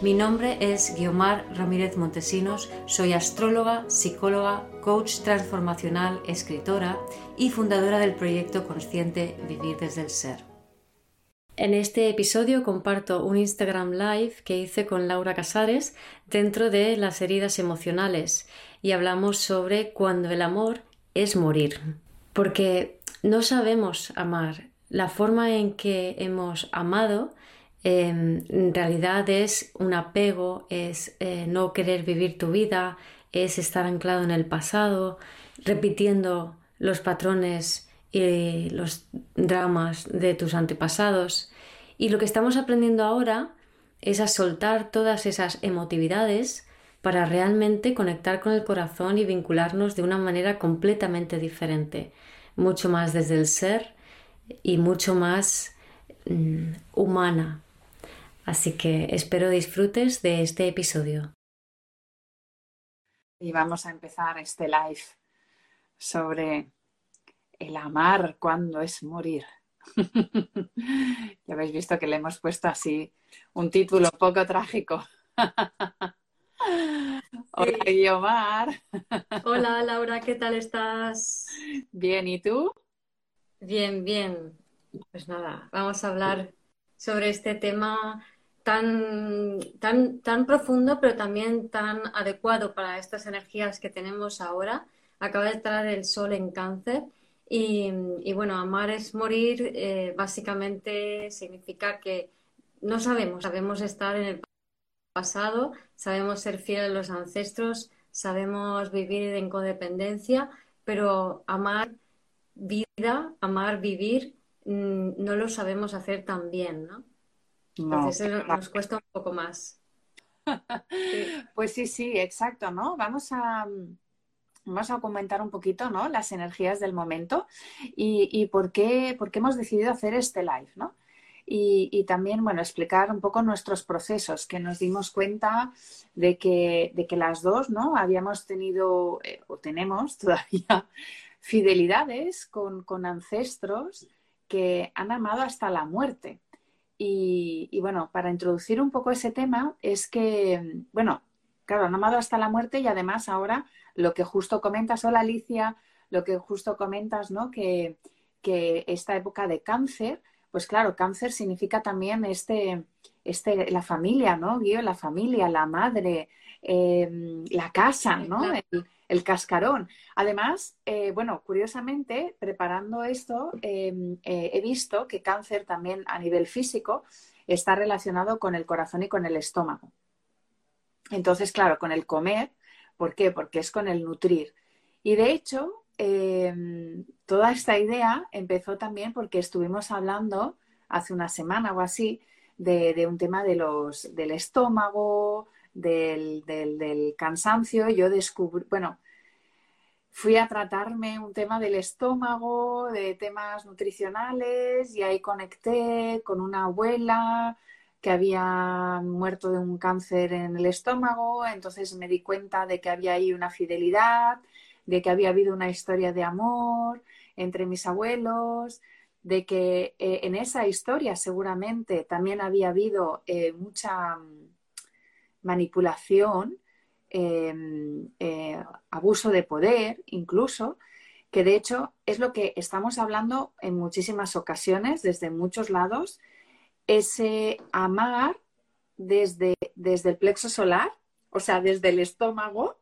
Mi nombre es Guiomar Ramírez Montesinos, soy astróloga, psicóloga, coach transformacional, escritora y fundadora del proyecto consciente Vivir desde el Ser. En este episodio comparto un Instagram Live que hice con Laura Casares dentro de las heridas emocionales y hablamos sobre cuando el amor es morir. Porque no sabemos amar. La forma en que hemos amado Em, en realidad es un apego, es eh, no querer vivir tu vida, es estar anclado en el pasado, repitiendo los patrones y los dramas de tus antepasados. Y lo que estamos aprendiendo ahora es a soltar todas esas emotividades para realmente conectar con el corazón y vincularnos de una manera completamente diferente, mucho más desde el ser y mucho más mm, humana, Así que espero disfrutes de este episodio. Y vamos a empezar este live sobre el amar cuando es morir. ya habéis visto que le hemos puesto así un título poco trágico. Hola, Guiomar. Hola, Laura, ¿qué tal estás? Bien, ¿y tú? Bien, bien. Pues nada, vamos a hablar sobre este tema tan, tan, tan profundo, pero también tan adecuado para estas energías que tenemos ahora. Acaba de entrar el sol en cáncer y, bueno, amar es morir, eh, básicamente significa que no sabemos, sabemos estar en el pasado, sabemos ser fieles a los ancestros, sabemos vivir en codependencia, pero amar vida, amar vivir, mm, no lo sabemos hacer tan bien, ¿no? Entonces nos cuesta un poco más. Pues sí, sí, exacto, ¿no? Vamos a, vamos a comentar un poquito, ¿no? Las energías del momento y, por, qué, por qué hemos decidido hacer este live, ¿no? Y, también, bueno, explicar un poco nuestros procesos, que nos dimos cuenta de que, de que las dos, ¿no? Habíamos tenido, eh, o tenemos todavía, fidelidades con, con ancestros que han amado hasta la muerte. Y, bueno, para introducir un poco ese tema es que, bueno, claro, han amado hasta la muerte y además ahora lo que justo comentas, hola Alicia, lo que justo comentas, ¿no? Que, que esta época de cáncer, pues claro, cáncer significa también este, este, la familia, ¿no? Guío, la familia, la madre, em, la casa, ¿no? el cascarón. Además, eh, bueno, curiosamente, preparando esto, em, eh, he visto que cáncer también a nivel físico está relacionado con el corazón y con el estómago. Entonces, claro, con el comer, ¿por qué? Porque es con el nutrir. Y de hecho, em, toda esta idea empezó también porque estuvimos hablando hace una semana o así de, un tema de los, del estómago, del, del, cansancio, yo descubrí, bueno, fui a tratarme un tema del estómago, de temas nutricionales y ahí conecté con una abuela que había muerto de un cáncer en el estómago, entonces me di cuenta de que había ahí una fidelidad, de que había habido una historia de amor entre mis abuelos, de que eh, en esa historia seguramente también había habido eh, mucha manipulación, em, eh, abuso de poder incluso, que de hecho es lo que estamos hablando en muchísimas ocasiones, desde muchos lados, ese amar desde, desde el plexo solar, o sea, desde el estómago,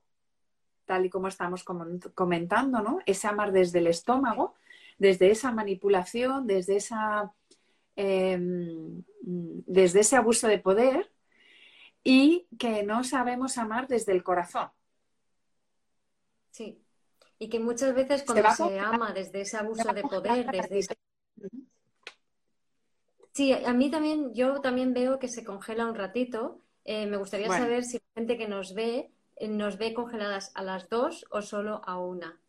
tal y como estamos comentando, ¿no? Ese amar desde el estómago, desde esa manipulación, desde, esa, em, desde ese abuso de poder y que no sabemos amar desde el corazón. Sí, y que muchas veces cuando se, ama desde ese abuso de poder, desde Sí, a mí también, yo también veo que se congela un ratito eh, me gustaría saber si la gente que nos ve eh, nos ve congeladas a las dos o solo a una.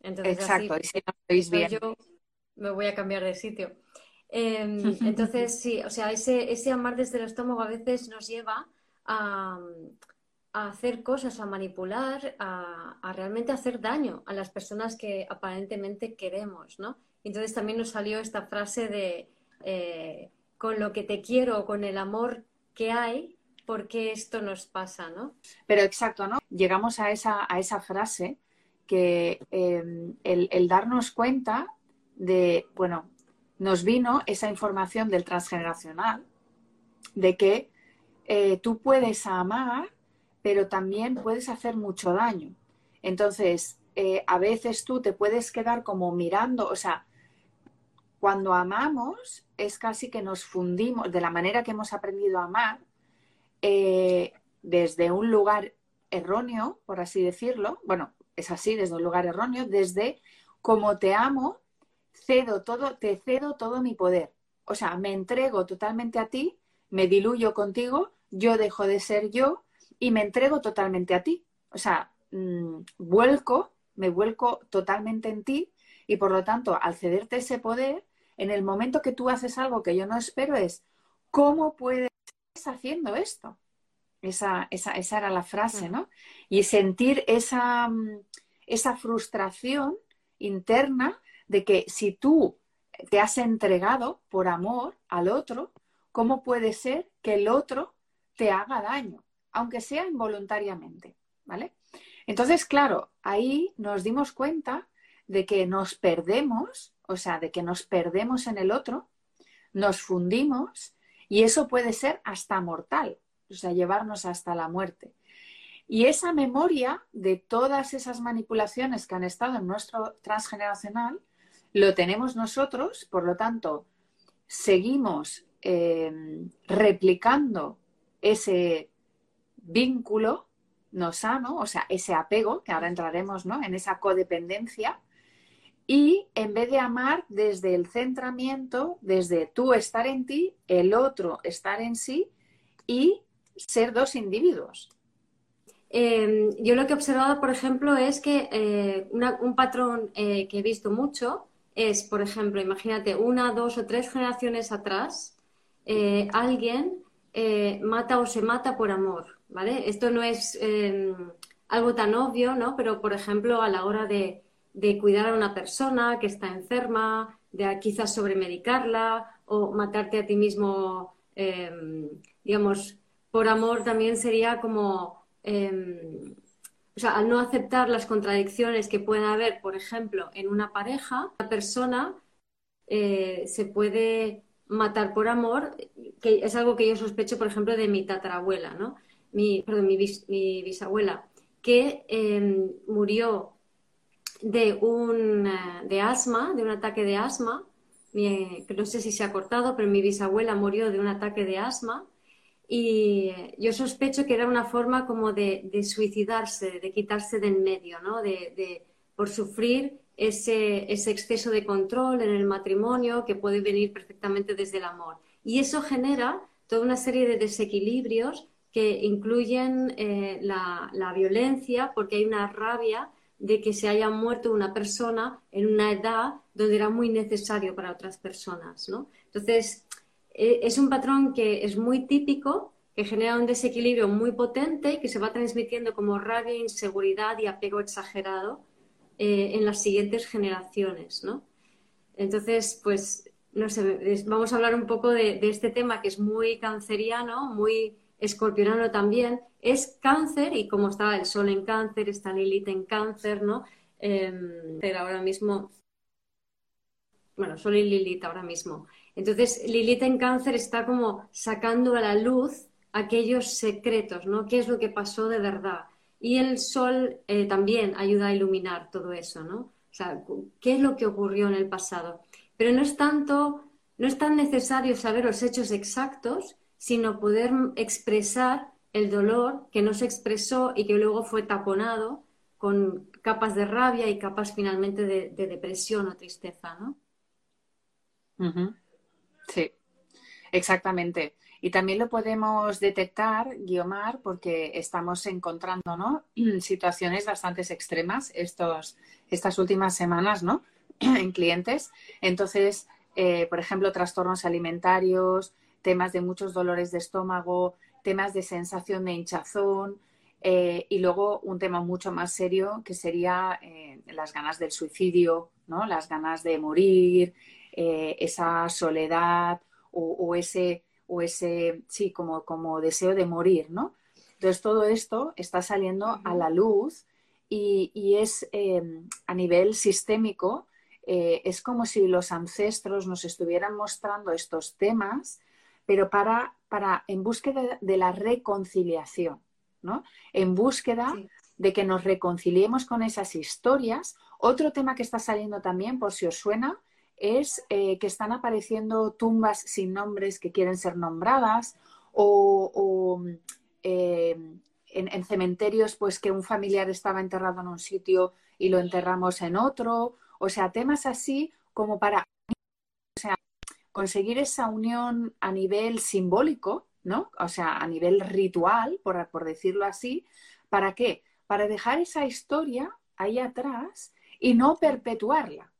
Exacto, y si no bien. Yo me voy a cambiar de sitio. Em, entonces, sí, o sea, ese, ese amar desde el estómago a veces nos lleva a, hacer cosas, a manipular, a, realmente hacer daño a las personas que aparentemente queremos, ¿no? Entonces también nos salió esta frase de eh, con lo que te quiero, con el amor que hay, ¿por qué esto nos pasa, no? Pero exacto, ¿no? Llegamos a esa, a esa frase que em, el, darnos cuenta de, bueno, nos vino esa información del transgeneracional de que eh, tú puedes amar, pero también puedes hacer mucho daño. Entonces, eh, a veces tú te puedes quedar como mirando, o sea, cuando amamos es casi que nos fundimos de la manera que hemos aprendido a amar eh, desde un lugar erróneo, por así decirlo. Bueno, es así, desde un lugar erróneo, desde como te amo, cedo todo, te cedo todo mi poder. O sea, me entrego totalmente a ti, me diluyo contigo, yo dejo de ser yo y me entrego totalmente a ti. O sea, mm, vuelco, me vuelco totalmente en ti y por lo tanto, al cederte ese poder, en el momento que tú haces algo que yo no espero es, ¿cómo puedes haciendo esto? Esa, esa, esa era la frase, ¿no? Y sentir esa, mm, esa frustración interna de que si tú te has entregado por amor al otro, ¿cómo puede ser que el otro te haga daño, aunque sea involuntariamente? ¿Vale? Entonces, claro, ahí nos dimos cuenta de que nos perdemos, o sea, de que nos perdemos en el otro, nos fundimos y eso puede ser hasta mortal, o sea, llevarnos hasta la muerte. Y esa memoria de todas esas manipulaciones que han estado en nuestro transgeneracional, lo tenemos nosotros, por lo tanto, seguimos eh, replicando ese vínculo no sano, o sea, ese apego, que ahora entraremos ¿no? en esa codependencia, y en vez de amar desde el centramiento, desde tú estar en ti, el otro estar en sí y ser dos individuos. Em, yo lo que he observado, por ejemplo, es que eh, un patrón eh, que he visto mucho es, por ejemplo, imagínate, una, dos o tres generaciones atrás, eh, mata o se mata por amor, ¿vale? Esto no es em, algo tan obvio, ¿no? Pero, por ejemplo, a la hora de, de cuidar a una persona que está enferma, de quizás sobremedicarla o matarte a ti mismo, em, digamos, por amor también sería como, em, o sea, al no aceptar las contradicciones que pueda haber, por ejemplo, en una pareja, la persona eh, se puede matar por amor, que es algo que yo sospecho, por ejemplo, de mi tatarabuela, ¿no? Mi, perdón, mi, bisabuela, que em, murió de un de asma, de un ataque de asma. no sé si se ha cortado, pero mi bisabuela murió de un ataque de asma. Y yo sospecho que era una forma como de, suicidarse, de quitarse del medio, ¿no? De, por sufrir ese, ese exceso de control en el matrimonio que puede venir perfectamente desde el amor. Y eso genera toda una serie de desequilibrios que incluyen eh, la, la, violencia, porque hay una rabia de que se haya muerto una persona en una edad donde era muy necesario para otras personas, ¿no? Entonces, e, es un patrón que es muy típico, que genera un desequilibrio muy potente y que se va transmitiendo como rabia, inseguridad y apego exagerado eh, en las siguientes generaciones, ¿no? Entonces, pues, no sé, vamos a hablar un poco de, este tema que es muy canceriano, muy escorpionano también, es cáncer y como está el sol en cáncer, está Lilith en cáncer, ¿no? Eh, pero ahora mismo, bueno, sol y Lilith ahora mismo. Entonces, Lilith en cáncer está como sacando a la luz aquellos secretos, ¿no? ¿Qué es lo que pasó de verdad? Y el sol eh, también ayuda a iluminar todo eso, ¿no? O sea, ¿qué es lo que ocurrió en el pasado? Pero no es tanto, no es tan necesario saber los hechos exactos, sino poder expresar el dolor que no se expresó y que luego fue taponado con capas de rabia y capas finalmente de, depresión o tristeza, ¿no? Sí, exactamente. Y también lo podemos detectar, Guiomar, porque estamos encontrando ¿no? situaciones bastante extremas estos, estas últimas semanas ¿no? en clientes. Entonces, eh, por ejemplo, trastornos alimentarios, temas de muchos dolores de estómago, temas de sensación de hinchazón, eh, y luego un tema mucho más serio que sería eh, las ganas del suicidio, ¿no? las ganas de morir, esa soledad o, ese o ese, sí, como, como deseo de morir, ¿no? Entonces todo esto está saliendo a la luz y, es eh, a nivel sistémico, eh, es como si los ancestros nos estuvieran mostrando estos temas, pero para, para en búsqueda de la reconciliación, ¿no? En búsqueda de que nos reconciliemos con esas historias. Otro tema que está saliendo también, por si os suena, es eh, que están apareciendo tumbas sin nombres que quieren ser nombradas o, eh, en, cementerios pues que un familiar estaba enterrado en un sitio y lo enterramos en otro. O sea, temas así como para conseguir esa unión a nivel simbólico, ¿no? O sea, a nivel ritual, por, por decirlo así. ¿Para qué? Para dejar esa historia ahí atrás y no perpetuarla.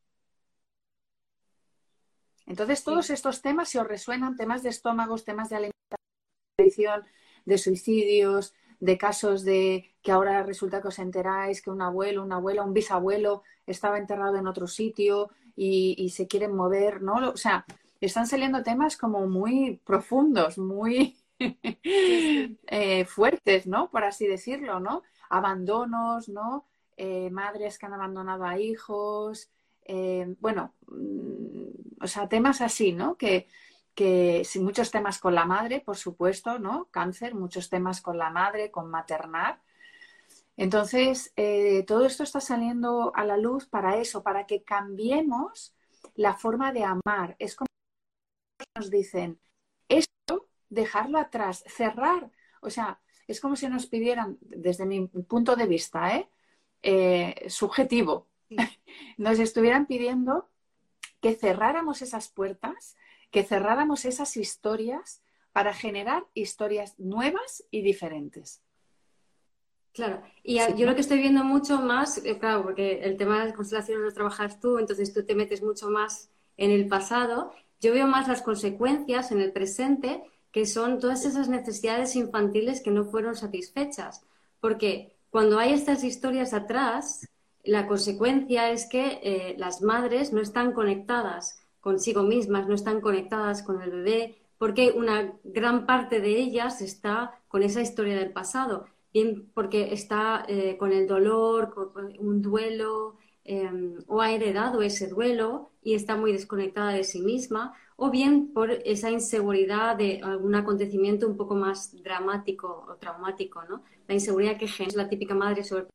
Entonces, todos estos temas, si os resuenan, temas de estómagos, temas de alimentación, de suicidios, de casos de que ahora resulta que os enteráis que un abuelo, una abuela, un bisabuelo estaba enterrado en otro sitio y, se quieren mover, ¿no? O sea, están saliendo temas como muy profundos, muy eh, fuertes, ¿no? Por así decirlo, ¿no? Abandonos, ¿no? Eh, madres que han abandonado a hijos, eh, bueno, mm, o sea, temas así, ¿no? Que, que muchos temas con la madre, por supuesto, ¿no? Cáncer, muchos temas con la madre, con maternar. Entonces, eh, todo esto está saliendo a la luz para eso, para que cambiemos la forma de amar. Es como nos dicen, esto, dejarlo atrás, cerrar. O sea, es como si nos pidieran, desde mi punto de vista, ¿eh? eh subjetivo, nos estuvieran pidiendo que cerráramos esas puertas, que cerráramos esas historias para generar historias nuevas y diferentes. Claro, y yo lo que estoy viendo mucho más, eh, claro, porque el tema de las constelaciones lo trabajas tú, entonces tú te metes mucho más en el pasado, yo veo más las consecuencias en el presente, que son todas esas necesidades infantiles que no fueron satisfechas, porque cuando hay estas historias atrás, la consecuencia es que eh, las madres no están conectadas consigo mismas, no están conectadas con el bebé, porque una gran parte de ellas está con esa historia del pasado, bien porque está eh, con el dolor, con un duelo, em, o ha heredado ese duelo y está muy desconectada de sí misma, o bien por esa inseguridad de algún acontecimiento un poco más dramático o traumático, ¿no? La inseguridad que genera la típica madre sobre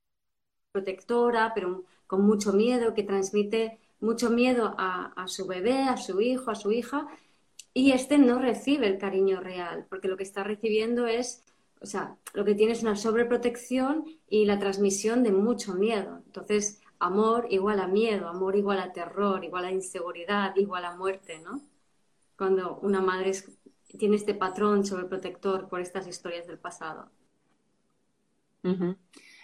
protectora, pero con mucho miedo, que transmite mucho miedo a, su bebé, a su hijo, a su hija, y este no recibe el cariño real, porque lo que está recibiendo es, o sea, lo que tiene es una sobreprotección y la transmisión de mucho miedo. Entonces, amor igual a miedo, amor igual a terror, igual a inseguridad, igual a muerte, ¿no? Cuando una madre tiene este patrón sobreprotector por estas historias del pasado.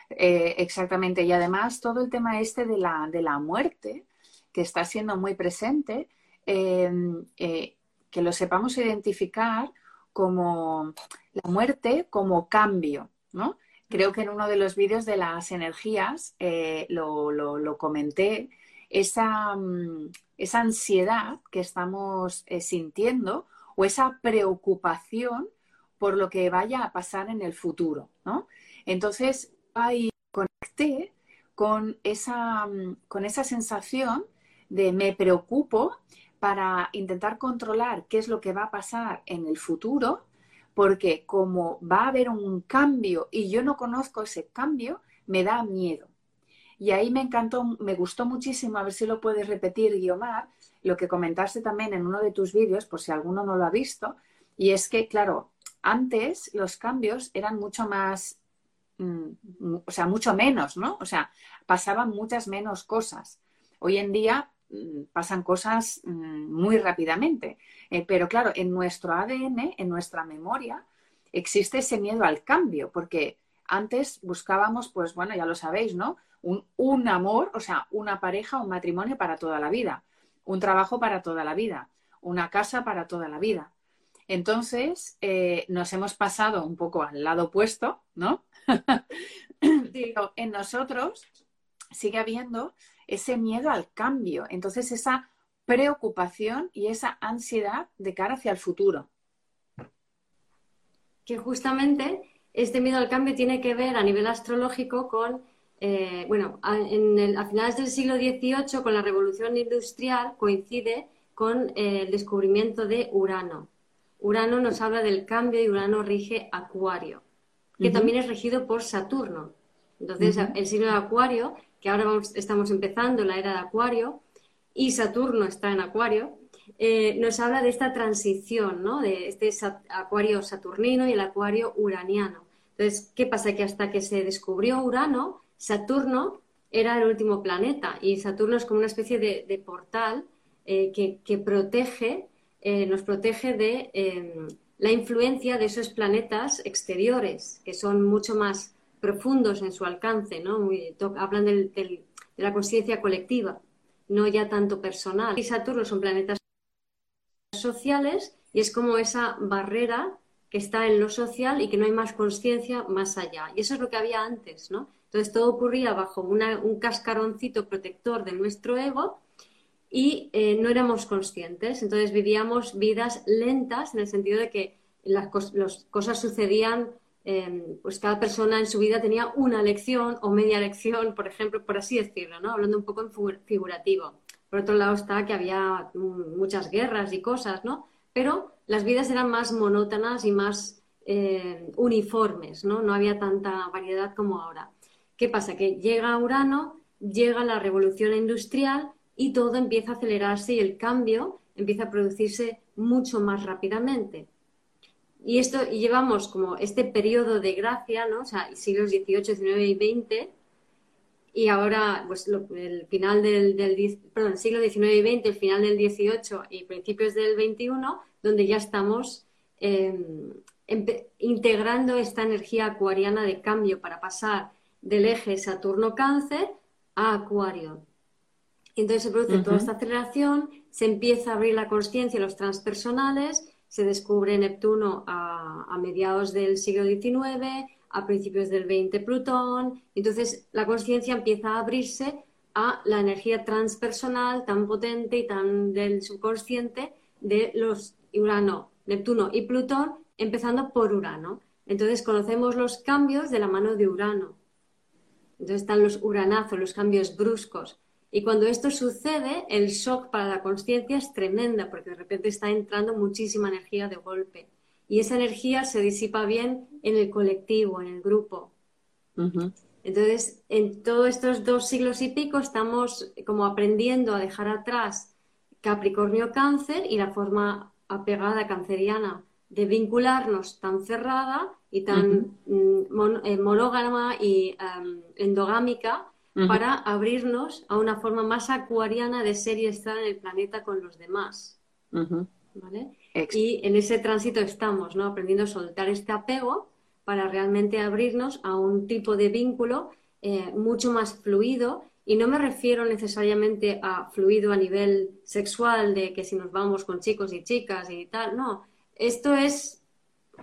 Eh, exactamente. Y además todo el tema este de la, de la muerte, que está siendo muy presente, em, eh, que lo sepamos identificar como la muerte como cambio, ¿no? Creo que en uno de los vídeos de las energías eh, lo, comenté, esa, mm, esa, ansiedad que estamos sintiendo o esa preocupación por lo que vaya a pasar en el futuro, ¿no? Entonces, y conecté con esa, con esa sensación de me preocupo para intentar controlar qué es lo que va a pasar en el futuro, porque como va a haber un cambio y yo no conozco ese cambio, me da miedo. Y ahí me encantó, me gustó muchísimo, a ver si lo puedes repetir, Guiomar, lo que comentaste también en uno de tus vídeos, por si alguno no lo ha visto, y es que, claro, antes los cambios eran mucho más Mm, o sea, mucho menos, ¿no? O sea, pasaban muchas menos cosas. Hoy en día mm, pasan cosas mm, muy rápidamente. Eh, pero claro, en nuestro ADN, en nuestra memoria, existe ese miedo al cambio, porque antes buscábamos, pues bueno, ya lo sabéis, ¿no? Un, un amor, o sea, una pareja, un matrimonio para toda la vida, un trabajo para toda la vida, una casa para toda la vida. Entonces, eh, nos hemos pasado un poco al lado opuesto, ¿no? en nosotros sigue habiendo ese miedo al cambio, entonces esa preocupación y esa ansiedad de cara hacia el futuro. Que justamente este miedo al cambio tiene que ver a nivel astrológico con, eh, bueno, a, en a finales del siglo XVIII, con la revolución industrial, coincide con eh, el descubrimiento de Urano. Urano nos habla del cambio y Urano rige Acuario, que también es regido por Saturno. Entonces, el signo de Acuario, que ahora estamos empezando la era de Acuario, y Saturno está en Acuario, eh, nos habla de esta transición, ¿no? De este Acuario saturnino y el Acuario uraniano. Entonces, ¿qué pasa? Que hasta que se descubrió Urano, Saturno era el último planeta y Saturno es como una especie de, portal eh, que, protege eh, nos protege de em, la influencia de esos planetas exteriores, que son mucho más profundos en su alcance, ¿no? hablan de la conciencia colectiva, no ya tanto personal. Y Saturno son planetas sociales y es como esa barrera que está en lo social y que no hay más conciencia más allá. Y eso es lo que había antes, ¿no? Entonces todo ocurría bajo un cascaroncito protector de nuestro ego y eh, no éramos conscientes. Entonces vivíamos vidas lentas en el sentido de que las, cosas sucedían, em, pues cada persona en su vida tenía una lección o media lección, por ejemplo, por así decirlo, ¿no? hablando un poco en figurativo. Por otro lado está que había muchas guerras y cosas, ¿no? Pero las vidas eran más monótonas y más eh, uniformes, ¿no? No había tanta variedad como ahora. ¿Qué pasa? Que llega Urano, llega la revolución industrial y todo empieza a acelerarse y el cambio empieza a producirse mucho más rápidamente. Y esto llevamos como este periodo de gracia, ¿no? O sea, siglos XVIII, XIX y XX, y ahora, pues el final del, siglo XIX y XX, el final del XVIII y principios del XXI, donde ya estamos em, integrando esta energía acuariana de cambio para pasar del eje Saturno-Cáncer a Acuario. Entonces se produce toda esta aceleración, se empieza a abrir la conciencia los transpersonales, se descubre Neptuno a, mediados del siglo XIX, a principios del XX Plutón, entonces la conciencia empieza a abrirse a la energía transpersonal tan potente y tan del subconsciente de los Urano, Neptuno y Plutón, empezando por Urano. Entonces conocemos los cambios de la mano de Urano. Entonces están los uranazos, los cambios bruscos. Y cuando esto sucede, el shock para la conciencia es tremenda, porque de repente está entrando muchísima energía de golpe. Y esa energía se disipa bien en el colectivo, en el grupo. Entonces, en todos estos dos siglos y pico estamos como aprendiendo a dejar atrás Capricornio Cáncer y la forma apegada canceriana de vincularnos tan cerrada y tan mm, eh, monógama y endogámica para abrirnos a una forma más acuariana de ser y estar en el planeta con los demás. Y en ese tránsito estamos, ¿no? Aprendiendo a soltar este apego para realmente abrirnos a un tipo de vínculo eh, mucho más fluido. Y no me refiero necesariamente a fluido a nivel sexual, de que si nos vamos con chicos y chicas y tal, no. Esto es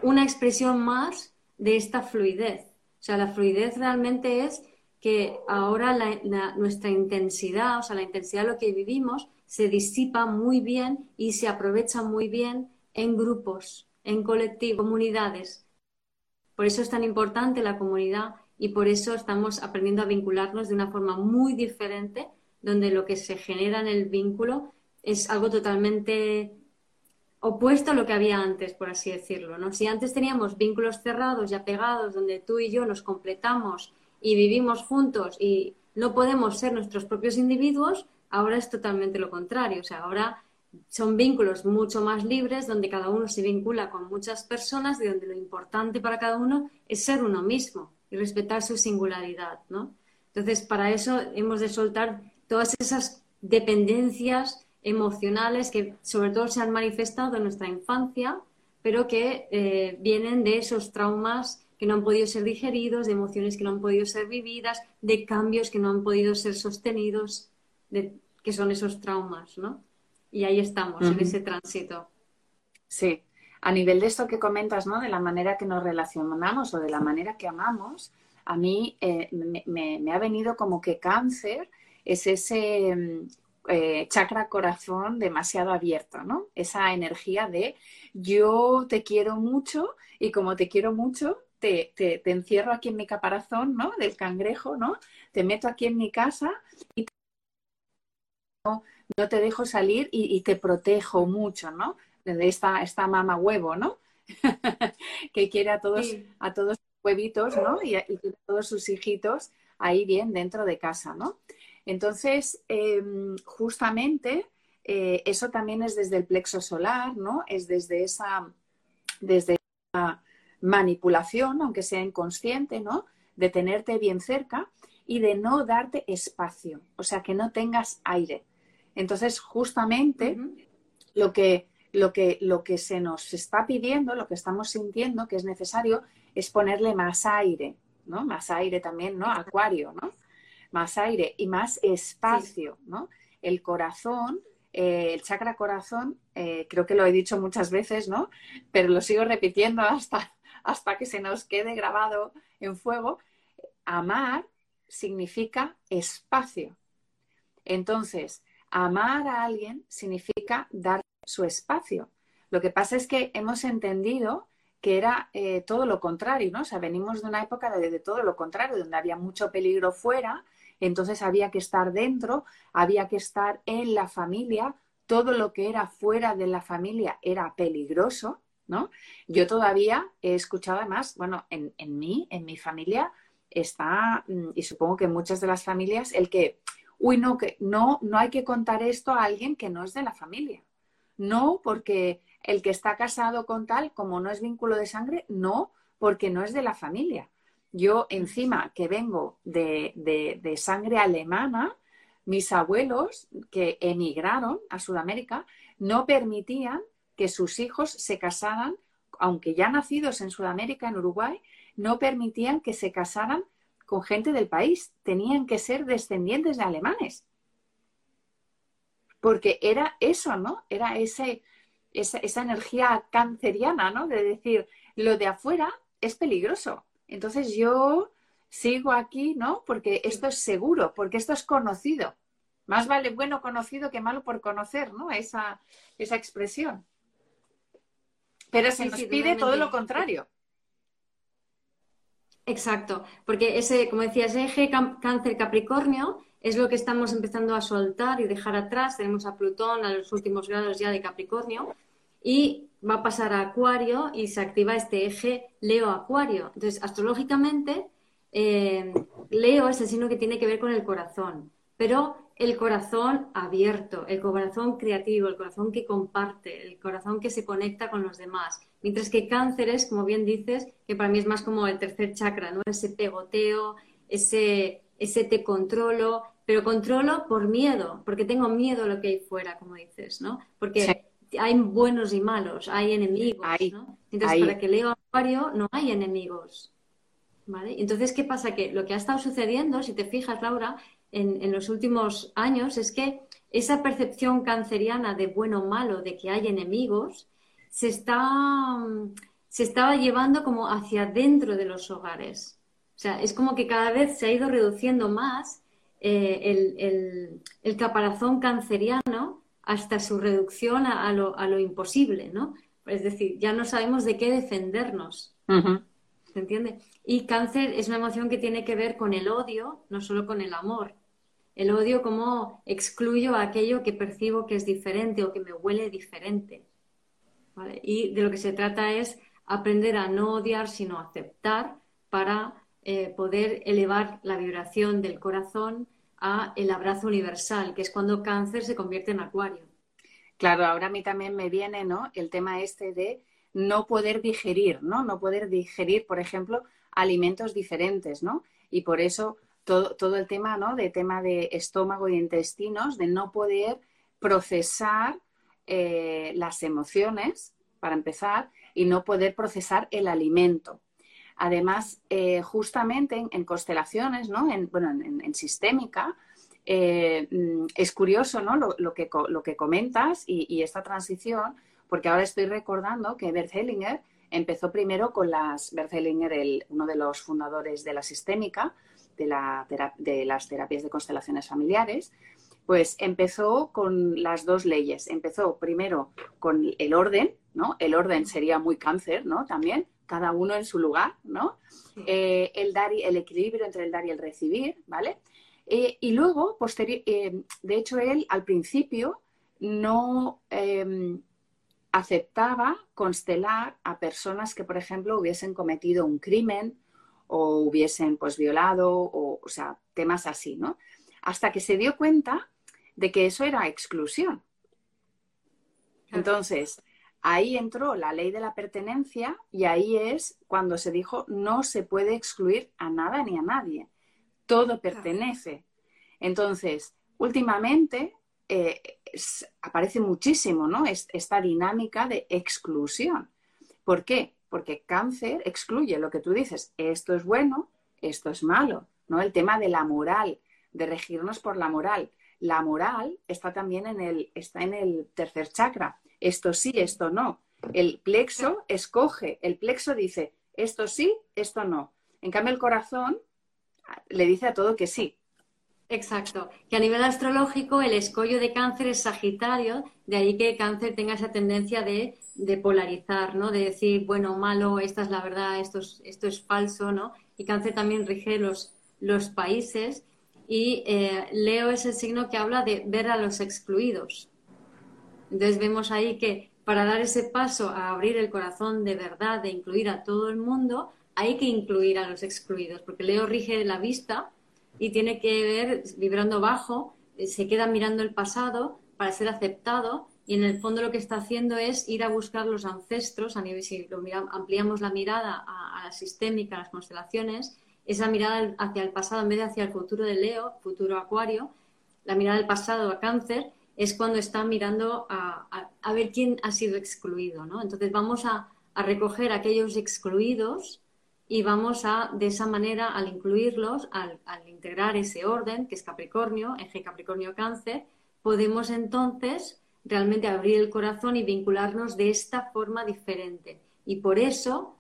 una expresión más de esta fluidez. O sea, la fluidez realmente es que ahora nuestra intensidad, o sea, la intensidad de lo que vivimos, se disipa muy bien y se aprovecha muy bien en grupos, en colectivos, comunidades. Por eso es tan importante la comunidad y por eso estamos aprendiendo a vincularnos de una forma muy diferente, donde lo que se genera en el vínculo es algo totalmente opuesto a lo que había antes, por así decirlo. ¿no? Si antes teníamos vínculos cerrados y apegados, donde tú y yo nos completamos y vivimos juntos y no podemos ser nuestros propios individuos, ahora es totalmente lo contrario. O sea, ahora son vínculos mucho más libres, donde cada uno se vincula con muchas personas y donde lo importante para cada uno es ser uno mismo y respetar su singularidad, ¿no? Entonces, para eso hemos de soltar todas esas dependencias emocionales que sobre todo se han manifestado en nuestra infancia, pero que eh, vienen de esos traumas que no han podido ser digeridos, de emociones que no han podido ser vividas, de cambios que no han podido ser sostenidos, de, que son esos traumas, ¿no? Y ahí estamos, en ese tránsito. Sí, a nivel de esto que comentas, ¿no? De la manera que nos relacionamos o de la manera que amamos, a mí eh, me, ha venido como que cáncer es ese mm, eh, chakra corazón demasiado abierto, ¿no? Esa energía de yo te quiero mucho y como te quiero mucho, te, encierro aquí en mi caparazón, ¿no? Del cangrejo, ¿no? Te meto aquí en mi casa y no, te dejo salir y, te protejo mucho, ¿no? De esta, esta mama huevo, ¿no? que quiere a todos, a todos huevitos, ¿no? Y, y todos sus hijitos ahí bien dentro de casa, ¿no? Entonces, em, justamente eh, eso también es desde el plexo solar, ¿no? Es desde esa, desde manipulación, aunque sea inconsciente, ¿no? De tenerte bien cerca y de no darte espacio, o sea, que no tengas aire. Entonces, justamente lo, que, lo, que, lo que se nos está pidiendo, lo que estamos sintiendo que es necesario, es ponerle más aire, ¿no? Más aire también, ¿no? Acuario, ¿no? Más aire y más espacio, ¿no? El corazón, eh, el chakra corazón, eh, creo que lo he dicho muchas veces, ¿no? Pero lo sigo repitiendo hasta, hasta que se nos quede grabado en fuego. Amar significa espacio. Entonces, amar a alguien significa dar su espacio. Lo que pasa es que hemos entendido que era eh, todo lo contrario, ¿no? O sea, venimos de una época de, todo lo contrario, donde había mucho peligro fuera, entonces había que estar dentro, había que estar en la familia, todo lo que era fuera de la familia era peligroso, Yo todavía he escuchado además, bueno, en, en mí, en mi familia, está, mm, y supongo que en muchas de las familias, el que, uy, no, que no, no hay que contar esto a alguien que no es de la familia. No, porque el que está casado con tal, como no es vínculo de sangre, no, porque no es de la familia. Yo encima que vengo de, sangre alemana, mis abuelos que emigraron a Sudamérica no permitían que sus hijos se casaran, aunque ya nacidos en Sudamérica, en Uruguay, no permitían que se casaran con gente del país. Tenían que ser descendientes de alemanes. Porque era eso, ¿no? Era ese, esa, energía canceriana, ¿no? De decir, lo de afuera es peligroso. Entonces yo sigo aquí, ¿no? Porque esto es seguro, porque esto es conocido. Más vale bueno conocido que malo por conocer, ¿no? Esa, esa expresión. Pero se nos pide todo lo contrario. Exacto, porque ese, como decías, eje cáncer Capricornio es lo que estamos empezando a soltar y dejar atrás. Tenemos a Plutón a los últimos grados ya de Capricornio y va a pasar a Acuario y se activa este eje Leo-Acuario. Entonces, astrológicamente, eh, Leo es el signo que tiene que ver con el corazón, pero el corazón abierto, el corazón creativo, el corazón que comparte, el corazón que se conecta con los demás. Mientras que cáncer es, como bien dices, que para mí es más como el tercer chakra, ¿no? Ese pegoteo, ese, ese te controlo, pero controlo por miedo, porque tengo miedo a lo que hay fuera, como dices, ¿no? Porque hay buenos y malos, hay enemigos, ¿no? Entonces, para que leo Acuario no hay enemigos, ¿vale? Entonces, ¿qué pasa? Que lo que ha estado sucediendo, si te fijas, Laura, en, los últimos años es que esa percepción canceriana de bueno o malo, de que hay enemigos, se está, se estaba llevando como hacia dentro de los hogares. O sea, es como que cada vez se ha ido reduciendo más eh, el, el, caparazón canceriano hasta su reducción a, lo, a, lo, imposible, ¿no? Es decir, ya no sabemos de qué defendernos. ¿Se entiende? Y cáncer es una emoción que tiene que ver con el odio, no solo con el amor. El odio como excluyo aquello que percibo que es diferente o que me huele diferente. Y de lo que se trata es aprender a no odiar, sino aceptar para eh, poder elevar la vibración del corazón a el abrazo universal, que es cuando cáncer se convierte en acuario. Claro, ahora a mí también me viene, ¿no? El tema este de no poder digerir, ¿no? No poder digerir, por ejemplo, alimentos diferentes, ¿no? Y por eso todo, todo el tema, ¿no? De tema de estómago y intestinos, de no poder procesar eh, las emociones, para empezar, y no poder procesar el alimento. Además, eh, justamente en, constelaciones, ¿no? en, bueno, en, sistémica, eh, mm, es curioso ¿no? lo, que, lo que comentas y, esta transición, porque ahora estoy recordando que Bert Hellinger empezó primero con las, Bert Hellinger, uno de los fundadores de la sistémica, de, la, de las terapias de constelaciones familiares, pues empezó con las dos leyes. Empezó primero con el orden, ¿no? El orden sería muy cáncer, ¿no? También, cada uno en su lugar, ¿no? Eh, el dar y, el equilibrio entre el dar y el recibir, ¿vale? Eh, y luego, eh, de hecho, él al principio no em, aceptaba constelar a personas que, por ejemplo, hubiesen cometido un crimen o hubiesen pues violado o, o sea, temas así, ¿no? Hasta que se dio cuenta de que eso era exclusión. Entonces, ahí entró la ley de la pertenencia y ahí es cuando se dijo no se puede excluir a nada ni a nadie. Todo pertenece. Entonces, últimamente eh, aparece muchísimo ¿no? esta dinámica de exclusión. ¿Por qué? Porque cáncer excluye lo que tú dices, esto es bueno, esto es malo, ¿no? El tema de la moral, de regirnos por la moral la moral está también en el, está en el tercer chakra. Esto sí, esto no. El plexo escoge, el plexo dice, esto sí, esto no. En cambio, el corazón le dice a todo que sí. Exacto. Que a nivel astrológico el escollo de cáncer es Sagitario, de ahí que cáncer tenga esa tendencia de, polarizar, ¿no? De decir, bueno, malo, esta es la verdad, esto es, falso, ¿no? Y cáncer también rige los, los países y eh, Leo es el signo que habla de ver a los excluidos. Entonces vemos ahí que para dar ese paso a abrir el corazón de verdad, de incluir a todo el mundo, hay que incluir a los excluidos, porque Leo rige la vista y tiene que ver vibrando bajo, eh, se queda mirando el pasado para ser aceptado y en el fondo lo que está haciendo es ir a buscar los ancestros, a nivel, si ampliamos la mirada a, a la sistémica, a las constelaciones, esa mirada hacia el pasado en vez de hacia el futuro de Leo, futuro Acuario, la mirada del pasado a Cáncer, es cuando está mirando a, ver quién ha sido excluido, ¿no? Entonces vamos a, recoger aquellos excluidos y vamos a, de esa manera, al incluirlos, al, integrar ese orden, que es Capricornio, eje Capricornio-Cáncer, podemos entonces realmente abrir el corazón y vincularnos de esta forma diferente. Y por eso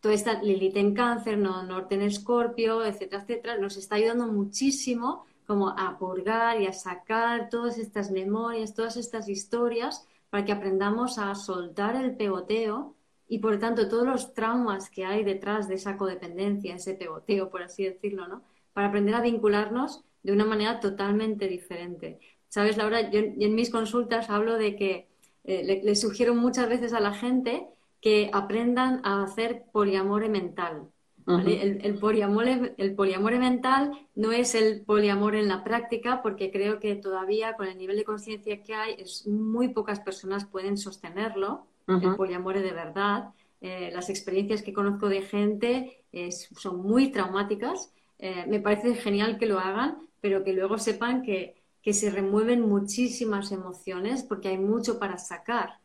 toda esta Lilith en cáncer, no, Norte en escorpio, etcétera, etcétera, nos está ayudando muchísimo como a purgar y a sacar todas estas memorias, todas estas historias para que aprendamos a soltar el pegoteo y por tanto todos los traumas que hay detrás de esa codependencia, ese pegoteo, por así decirlo, ¿no? Para aprender a vincularnos de una manera totalmente diferente. Sabes, Laura, yo, en mis consultas hablo de que eh, le sugiero muchas veces a la gente que aprendan a hacer poliamore mental. el, el, poliamore, el poliamore mental no es el poliamor en la práctica porque creo que todavía con el nivel de conciencia que hay es muy pocas personas pueden sostenerlo, el poliamore de verdad. Eh, las experiencias que conozco de gente son muy traumáticas. Eh, me parece genial que lo hagan, pero que luego sepan que, que se remueven muchísimas emociones porque hay mucho para sacar.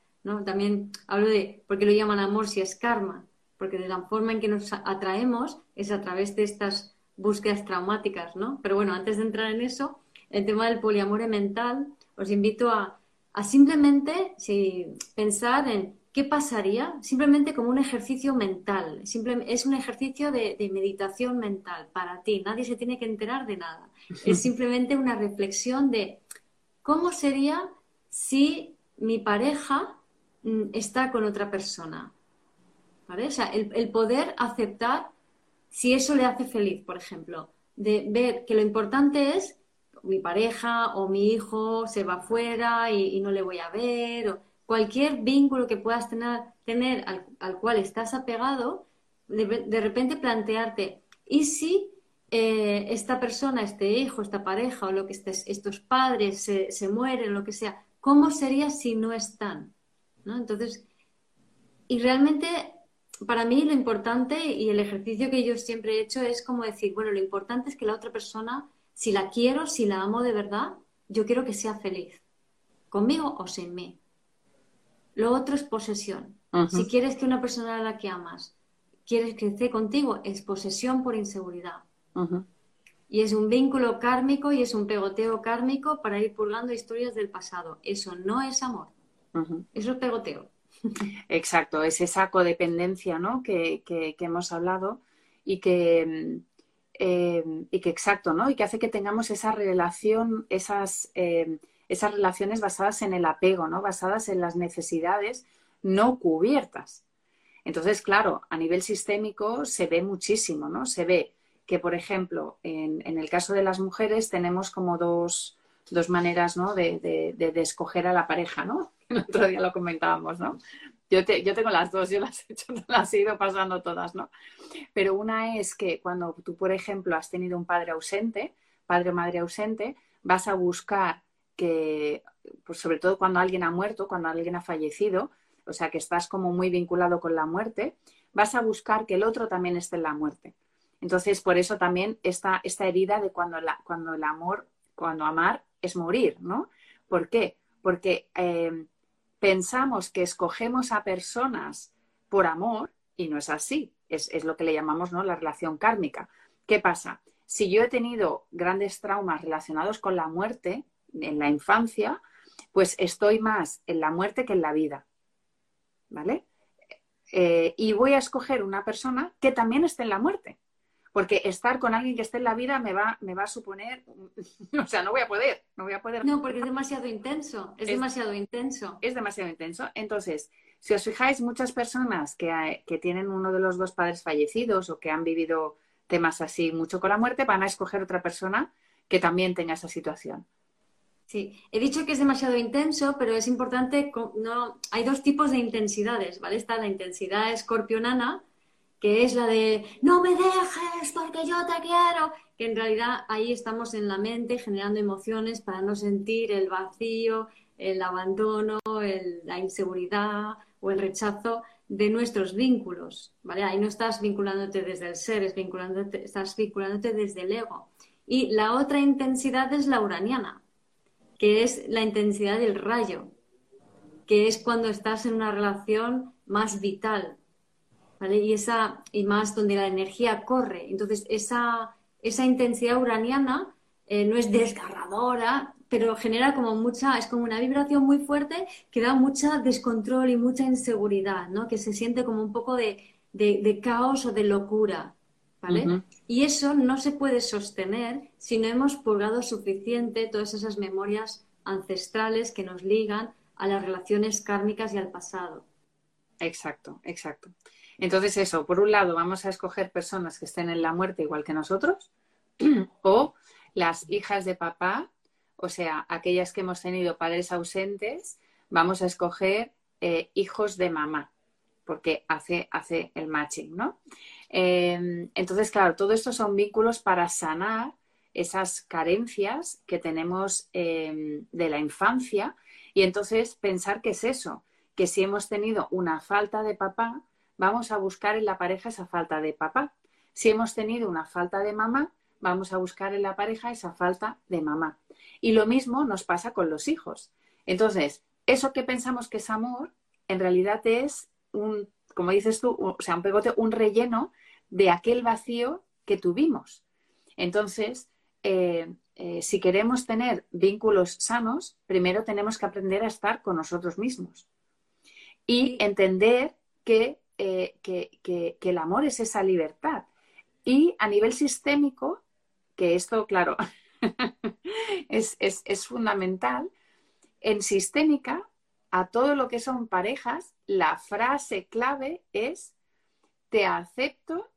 También hablo de por qué lo llaman amor si es karma, porque de la forma en que nos atraemos es a través de estas búsquedas traumáticas, ¿no? Pero bueno, antes de entrar en eso, el tema del poliamor mental, os invito a, simplemente pensar en qué pasaría, simplemente como un ejercicio mental, es un ejercicio de, de meditación mental para ti, nadie se tiene que enterar de nada, es simplemente una reflexión de cómo sería si mi pareja Mm, está con otra persona. ¿Vale? O sea, el, poder aceptar si eso le hace feliz, por ejemplo, de ver que lo importante es mi pareja o mi hijo se va fuera y, no le voy a ver, o cualquier vínculo que puedas tener, tener al, cual estás apegado, de, repente plantearte, ¿y si eh, esta persona, este hijo, esta pareja o lo que estés, estos padres se, se mueren, lo que sea, ¿cómo sería si no están? Entonces, y realmente para mí lo importante y el ejercicio que yo siempre he hecho es como decir, bueno, lo importante es que la otra persona, si la quiero, si la amo de verdad, yo quiero que sea feliz, conmigo o sin mí. Lo otro es posesión. Si quieres que una persona a la que amas quieres que esté contigo, es posesión por inseguridad. Y es un vínculo kármico y es un pegoteo kármico para ir purgando historias del pasado. Eso no es amor. Eso es pegoteo. Exacto, es esa codependencia ¿no? que, hemos hablado y que, eh, y que exacto, ¿no? Y que hace que tengamos esa relación, esas, eh, esas relaciones basadas en el apego, ¿no? Basadas en las necesidades no cubiertas. Entonces, claro, a nivel sistémico se ve muchísimo, ¿no? Se ve que, por ejemplo, en, el caso de las mujeres tenemos como dos, maneras, ¿no? De, de, escoger a la pareja, ¿no? El otro día lo comentábamos, ¿no? Yo, yo tengo las dos, yo las he hecho, las he ido pasando todas, ¿no? Pero una es que cuando tú, por ejemplo, has tenido un padre ausente, padre o madre ausente, vas a buscar que, pues sobre todo cuando alguien ha muerto, cuando alguien ha fallecido, o sea, que estás como muy vinculado con la muerte, vas a buscar que el otro también esté en la muerte. Entonces, por eso también esta, esta herida de cuando, la, cuando el amor, cuando amar es morir, ¿no? ¿Por qué? Porque eh, pensamos que escogemos a personas por amor y no es así. Es, lo que le llamamos ¿no? la relación kármica. ¿Qué pasa? Si yo he tenido grandes traumas relacionados con la muerte en la infancia, pues estoy más en la muerte que en la vida. ¿vale? Eh, y voy a escoger una persona que también esté en la muerte. Porque estar con alguien que esté en la vida me va, me va a suponer, o sea, no voy a poder, no voy a poder. No, porque es demasiado intenso, es, demasiado intenso. Es demasiado intenso. Entonces, si os fijáis, muchas personas que, que tienen uno de los dos padres fallecidos o que han vivido temas así mucho con la muerte, van a escoger otra persona que también tenga esa situación. Sí, he dicho que es demasiado intenso, pero es importante, no, hay dos tipos de intensidades, ¿vale? Está la intensidad escorpionana, que es la de no me dejes porque yo te quiero, que en realidad ahí estamos en la mente generando emociones para no sentir el vacío, el abandono, la inseguridad o el rechazo de nuestros vínculos, ¿vale? Ahí no estás vinculándote desde el ser, vinculándote, estás vinculándote desde el ego. Y la otra intensidad es la uraniana, que es la intensidad del rayo, que es cuando estás en una relación más vital, ¿vale? Y, esa, y más donde la energía corre. Entonces, esa, esa intensidad uraniana eh, no es desgarradora, pero genera como mucha, es como una vibración muy fuerte que da mucha descontrol y mucha inseguridad, ¿no? Que se siente como un poco de, de caos o de locura. Y eso no se puede sostener si no hemos purgado suficiente todas esas memorias ancestrales que nos ligan a las relaciones kármicas y al pasado. Exacto, exacto. Entonces eso, por un lado vamos a escoger personas que estén en la muerte igual que nosotros o las hijas de papá, o sea, aquellas que hemos tenido padres ausentes, vamos a escoger eh, hijos de mamá, porque hace, hace el matching, ¿no? Em, entonces, claro, todo esto son vínculos para sanar esas carencias que tenemos em, de la infancia y entonces pensar que es eso, que si hemos tenido una falta de papá, vamos a buscar en la pareja esa falta de papá. Si hemos tenido una falta de mamá, vamos a buscar en la pareja esa falta de mamá. Y lo mismo nos pasa con los hijos. Entonces, eso que pensamos que es amor, en realidad es un como dices tú, o sea, un pegote, un relleno de aquel vacío que tuvimos. Entonces, eh, eh, si queremos tener vínculos sanos, primero tenemos que aprender a estar con nosotros mismos y entender que, eh, que, el amor es esa libertad. Y a nivel sistémico, que esto, claro, es, es fundamental, en sistémica a todo lo que son parejas, la frase clave es te acepto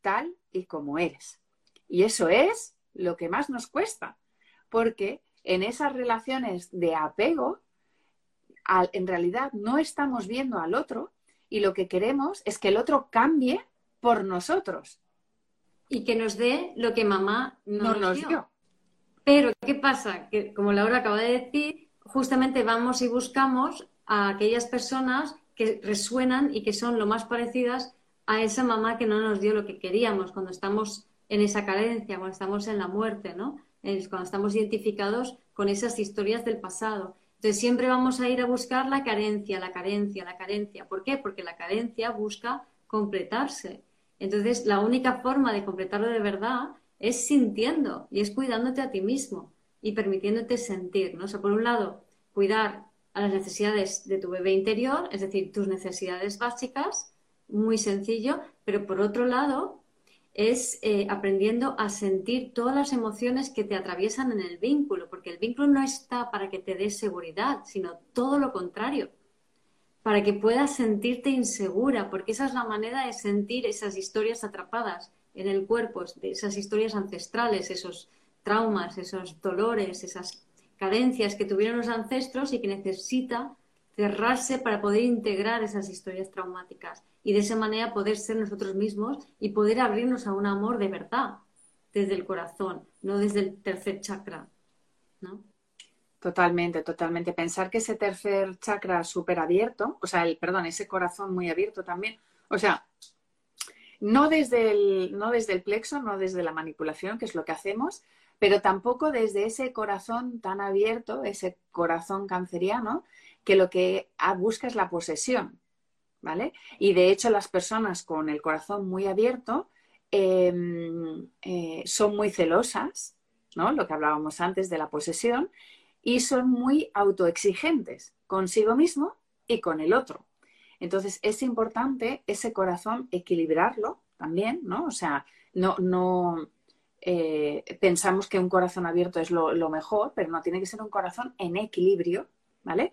tal y como eres. Y eso es lo que más nos cuesta, porque en esas relaciones de apego, en realidad no estamos viendo al otro y lo que queremos es que el otro cambie por nosotros. Y que nos dé lo que mamá no nos, dio. Pero, ¿qué pasa? Que como Laura acaba de decir, justamente vamos y buscamos a aquellas personas que resuenan y que son lo más parecidas a esa mamá que no nos dio lo que queríamos cuando estamos en esa carencia, cuando estamos en la muerte, ¿no? Cuando estamos identificados con esas historias del pasado. Entonces siempre vamos a ir a buscar la carencia, la carencia, la carencia. ¿Por qué? Porque la carencia busca completarse. Entonces la única forma de completarlo de verdad es sintiendo y es cuidándote a ti mismo y permitiéndote sentir, ¿no? Por un lado, cuidar a las necesidades de tu bebé interior, es decir, tus necesidades básicas, muy sencillo, pero por otro lado, es eh, aprendiendo a sentir todas las emociones que te atraviesan en el vínculo, porque el vínculo no está para que te dé seguridad, sino todo lo contrario, para que puedas sentirte insegura, porque esa es la manera de sentir esas historias atrapadas en el cuerpo, esas historias ancestrales, esos traumas, esos dolores, esas carencias que tuvieron los ancestros y que necesita cerrarse para poder integrar esas historias traumáticas y de esa manera poder ser nosotros mismos y poder abrirnos a un amor de verdad desde el corazón, no desde el tercer chakra, ¿no? Totalmente, totalmente. Pensar que ese tercer chakra súper abierto, o sea, el, perdón, ese corazón muy abierto también, o sea, no desde, el, no desde el plexo, no desde la manipulación, que es lo que hacemos, pero tampoco desde ese corazón tan abierto, ese corazón canceriano, que lo que busca es la posesión, ¿vale? Y de hecho las personas con el corazón muy abierto em, eh, son muy celosas, ¿no? Lo que hablábamos antes de la posesión, y son muy autoexigentes consigo mismo y con el otro. Entonces es importante ese corazón equilibrarlo también, ¿no? O sea, no, no eh, pensamos que un corazón abierto es lo, mejor, pero no tiene que ser un corazón en equilibrio, ¿vale?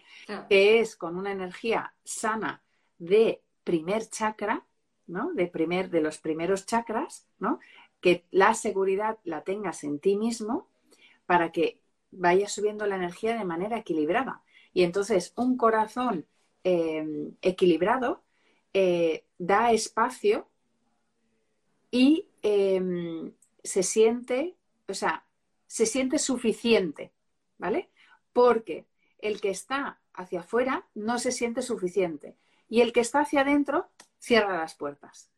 Que es con una energía sana de primer chakra, ¿no? De, primer, de los primeros chakras, ¿no? Que la seguridad la tengas en ti mismo para que vaya subiendo la energía de manera equilibrada. Y entonces un corazón eh, equilibrado eh, da espacio y em, se siente, o sea, se siente suficiente, ¿vale? Porque el que está hacia afuera no se siente suficiente y el que está hacia adentro cierra las puertas.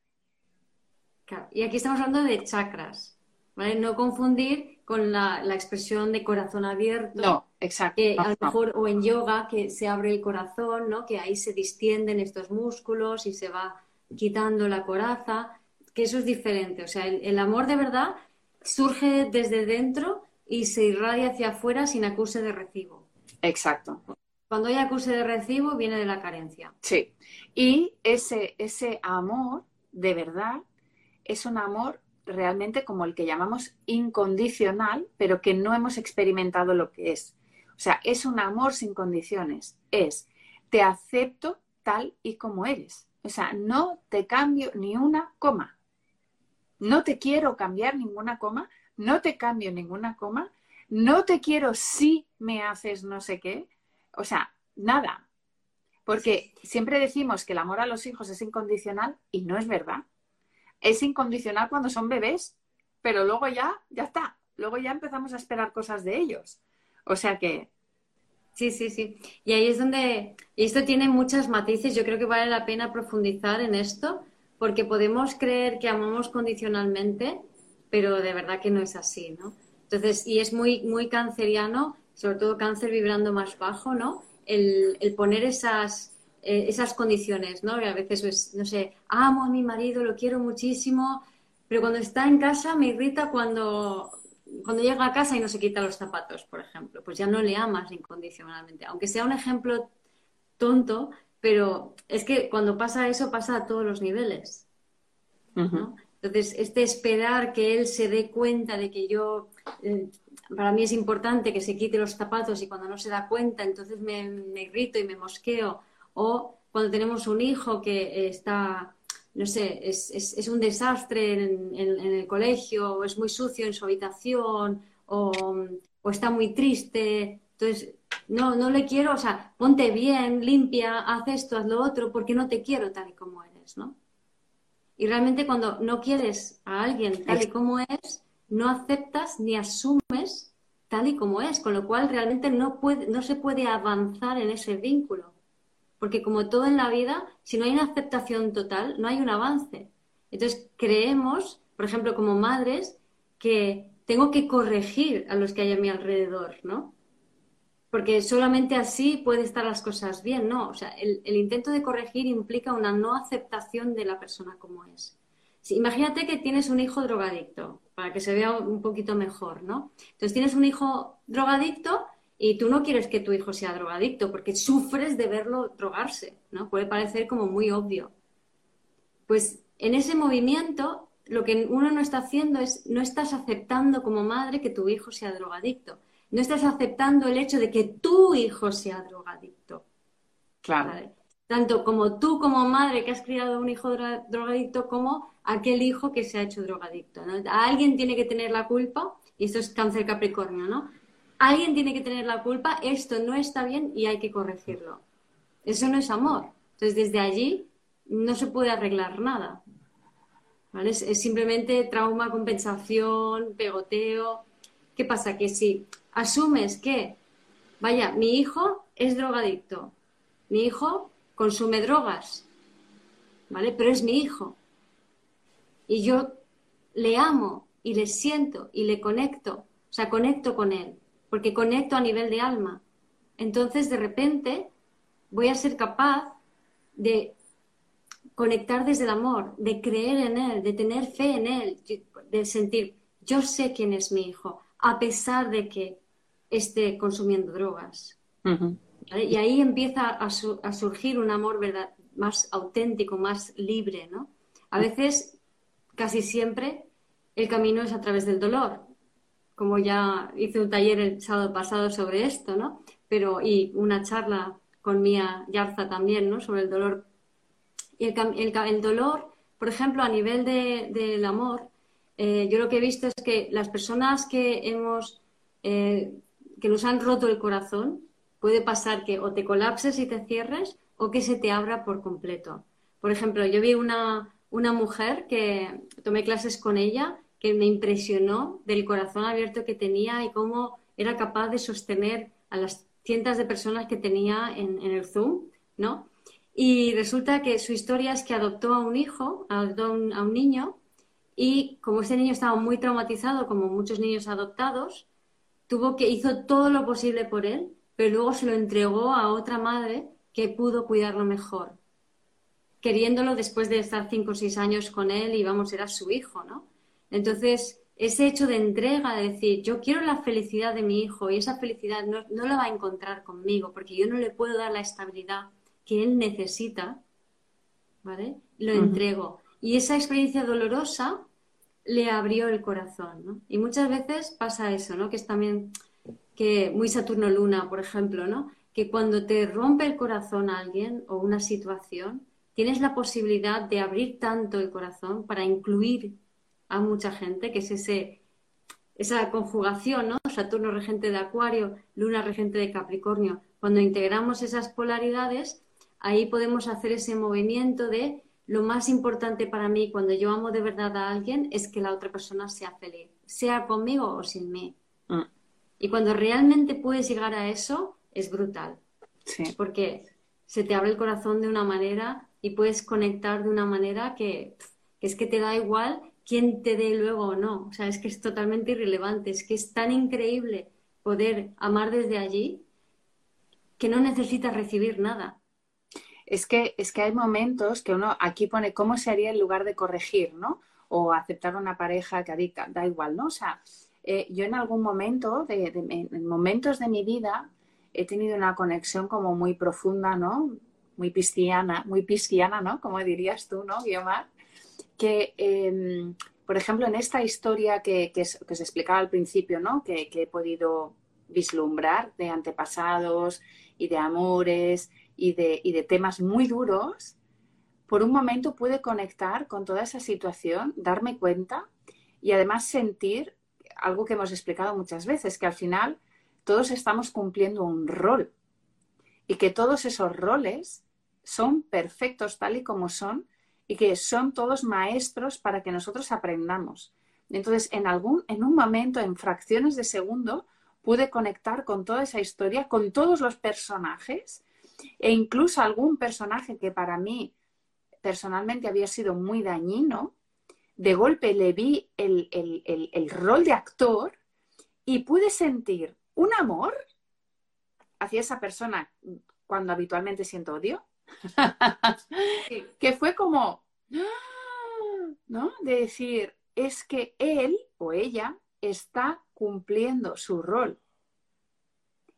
Y aquí estamos hablando de chakras, ¿vale? No confundir con la, expresión de corazón abierto. No, exacto. Que a lo mejor, o en yoga, que se abre el corazón, ¿no? Que ahí se distienden estos músculos y se va quitando la coraza, que eso es diferente. O sea, el amor de verdad surge desde dentro y se irradia hacia afuera sin acuse de recibo. Exacto. Cuando hay acuse de recibo, viene de la carencia. Sí. Y ese, ese amor, de verdad, es un amor realmente como el que llamamos incondicional, pero que no hemos experimentado lo que es. O sea, es un amor sin condiciones. Es, te acepto tal y como eres. O sea, no te cambio ni una coma. No te quiero cambiar ninguna coma, no te cambio ninguna coma, no te quiero si me haces no sé qué. O sea, nada. Porque siempre decimos que el amor a los hijos es incondicional y no es verdad. Es incondicional cuando son bebés, pero luego ya, ya está. Luego ya empezamos a esperar cosas de ellos. O sea que Sí, sí, sí. Y ahí es donde, esto tiene muchas matices, yo creo que vale la pena profundizar en esto, porque podemos creer que amamos condicionalmente, pero de verdad que no es así, ¿no? Entonces, y es muy, muy canceriano, sobre todo cáncer vibrando más bajo, ¿no? El, poner esas, eh, esas condiciones, ¿no? Y a veces, pues, no sé, amo a mi marido, lo quiero muchísimo, pero cuando está en casa me irrita cuando, cuando llega a casa y no se quita los zapatos, por ejemplo. Pues ya no le amas incondicionalmente. Aunque sea un ejemplo tonto, pero es que cuando pasa eso pasa a todos los niveles. Entonces, este esperar que él se dé cuenta de que yo, eh, para mí es importante que se quite los zapatos y cuando no se da cuenta, entonces me, irrito y me mosqueo. O cuando tenemos un hijo que está, no sé, es, un desastre en, el colegio, o es muy sucio en su habitación, o, o está muy triste. Entonces, no, no le quiero, o sea, ponte bien, limpia, haz esto, haz lo otro, porque no te quiero tal y como eres, ¿no? Y realmente cuando no quieres a alguien tal y como es, no aceptas ni asumes tal y como es, con lo cual realmente no, puede, no se puede avanzar en ese vínculo, porque como todo en la vida, si no hay una aceptación total, no hay un avance. Entonces creemos, por ejemplo, como madres, que tengo que corregir a los que hay a mi alrededor, ¿no? Porque solamente así puede estar las cosas bien, ¿no? O sea, el, intento de corregir implica una no aceptación de la persona como es. imagínate que tienes un hijo drogadicto, para que se vea un poquito mejor, ¿no? Entonces tienes un hijo drogadicto y tú no quieres que tu hijo sea drogadicto porque sufres de verlo drogarse, ¿no? Puede parecer como muy obvio. Pues en ese movimiento lo que uno no está haciendo es, no estás aceptando como madre que tu hijo sea drogadicto. No estás aceptando el hecho de que tu hijo sea drogadicto. Claro. Tanto como tú como madre que has criado un hijo drogadicto como aquel hijo que se ha hecho drogadicto. Alguien tiene que tener la culpa, y esto es cáncer capricornio, ¿no? alguien tiene que tener la culpa, esto no está bien y hay que corregirlo. Eso no es amor. Entonces, desde allí no se puede arreglar nada. Es, simplemente trauma, compensación, pegoteo. ¿Qué pasa? Que si asumes que, vaya, mi hijo es drogadicto, mi hijo consume drogas, ¿vale? Pero es mi hijo. Y yo le amo y le siento y le conecto, o sea, conecto con él porque conecto a nivel de alma. Entonces, de repente, voy a ser capaz de conectar desde el amor, de creer en él, de tener fe en él, de sentir, yo sé quién es mi hijo, a pesar de que esté consumiendo drogas. Y ahí empieza a, surgir un amor verdad, más auténtico, más libre, ¿no? A veces, casi siempre, el camino es a través del dolor como ya hice un taller el sábado pasado sobre esto, ¿no? Pero, y una charla con Mía Yarza también, ¿no? Sobre el dolor. Y el, dolor, por ejemplo, a nivel del amor, eh, yo lo que he visto es que las personas que hemos, eh, que nos han roto el corazón, puede pasar que o te colapses y te cierres o que se te abra por completo. Por ejemplo, yo vi una, una mujer que tomé clases con ella que me impresionó del corazón abierto que tenía y cómo era capaz de sostener a las cientos de personas que tenía en, el Zoom, ¿no? Y resulta que su historia es que adoptó a un hijo, adoptó a un, niño, y como ese niño estaba muy traumatizado, como muchos niños adoptados, tuvo que hizo todo lo posible por él, pero luego se lo entregó a otra madre que pudo cuidarlo mejor, queriéndolo después de estar cinco o seis años con él y vamos, era su hijo, ¿no? Entonces, ese hecho de entrega, de decir, yo quiero la felicidad de mi hijo y esa felicidad no, la va a encontrar conmigo porque yo no le puedo dar la estabilidad que él necesita, ¿vale? Lo entrego. Y esa experiencia dolorosa le abrió el corazón, ¿no? Y muchas veces pasa eso, ¿no? Que es también que muy Saturno Luna, por ejemplo, ¿no? Que cuando te rompe el corazón a alguien o una situación, tienes la posibilidad de abrir tanto el corazón para incluir a mucha gente, que es ese, esa conjugación, ¿no? Saturno regente de Acuario, Luna regente de Capricornio. Cuando integramos esas polaridades, ahí podemos hacer ese movimiento de lo más importante para mí cuando yo amo de verdad a alguien es que la otra persona sea feliz, sea conmigo o sin mí. Mm. Y cuando realmente puedes llegar a eso, es brutal. Porque se te abre el corazón de una manera y puedes conectar de una manera que, es que te da igual quién te dé luego o no. O sea, es que es totalmente irrelevante. Es que es tan increíble poder amar desde allí que no necesitas recibir nada. Es que, es que hay momentos que uno aquí pone cómo se haría en lugar de corregir, ¿no? O aceptar una pareja que adicta, da igual, ¿no? O sea, eh, yo en algún momento, de, en momentos de mi vida, he tenido una conexión como muy profunda, ¿no? Muy pisciana, muy pisciana, ¿no? Como dirías tú, ¿no, Guiomar? que, em, por ejemplo, en esta historia que, que, se explicaba al principio, ¿no? que, he podido vislumbrar de antepasados y de amores y de, y de temas muy duros, por un momento pude conectar con toda esa situación, darme cuenta y además sentir algo que hemos explicado muchas veces, que al final todos estamos cumpliendo un rol y que todos esos roles son perfectos tal y como son y que son todos maestros para que nosotros aprendamos. Entonces, en algún, en un momento, en fracciones de segundo, pude conectar con toda esa historia, con todos los personajes E incluso algún personaje que para mí personalmente había sido muy dañino, de golpe le vi el, el rol de actor y pude sentir un amor hacia esa persona cuando habitualmente siento odio, que fue como, ¿no? De decir, es que él o ella está cumpliendo su rol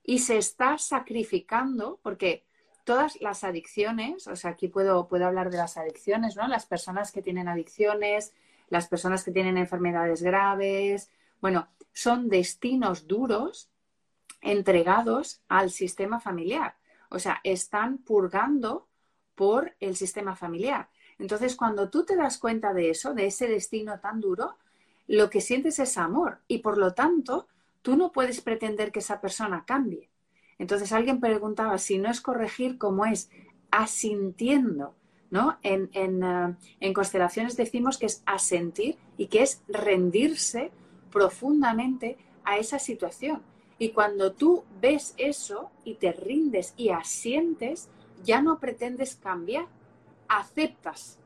y se está sacrificando, porque todas las adicciones, o sea, aquí puedo, puedo hablar de las adicciones, ¿no? Las personas que tienen adicciones, las personas que tienen enfermedades graves, bueno, son destinos duros entregados al sistema familiar. O sea, están purgando por el sistema familiar. Entonces, cuando tú te das cuenta de eso, de ese destino tan duro, lo que sientes es amor y por lo tanto, tú no puedes pretender que esa persona cambie. Entonces, alguien preguntaba si no es corregir como es asintiendo, ¿no? En, en, eh, en constelaciones decimos que es asentir y que es rendirse profundamente a esa situación. Y cuando tú ves eso y te rindes y asientes, ya no pretendes cambiar, aceptas.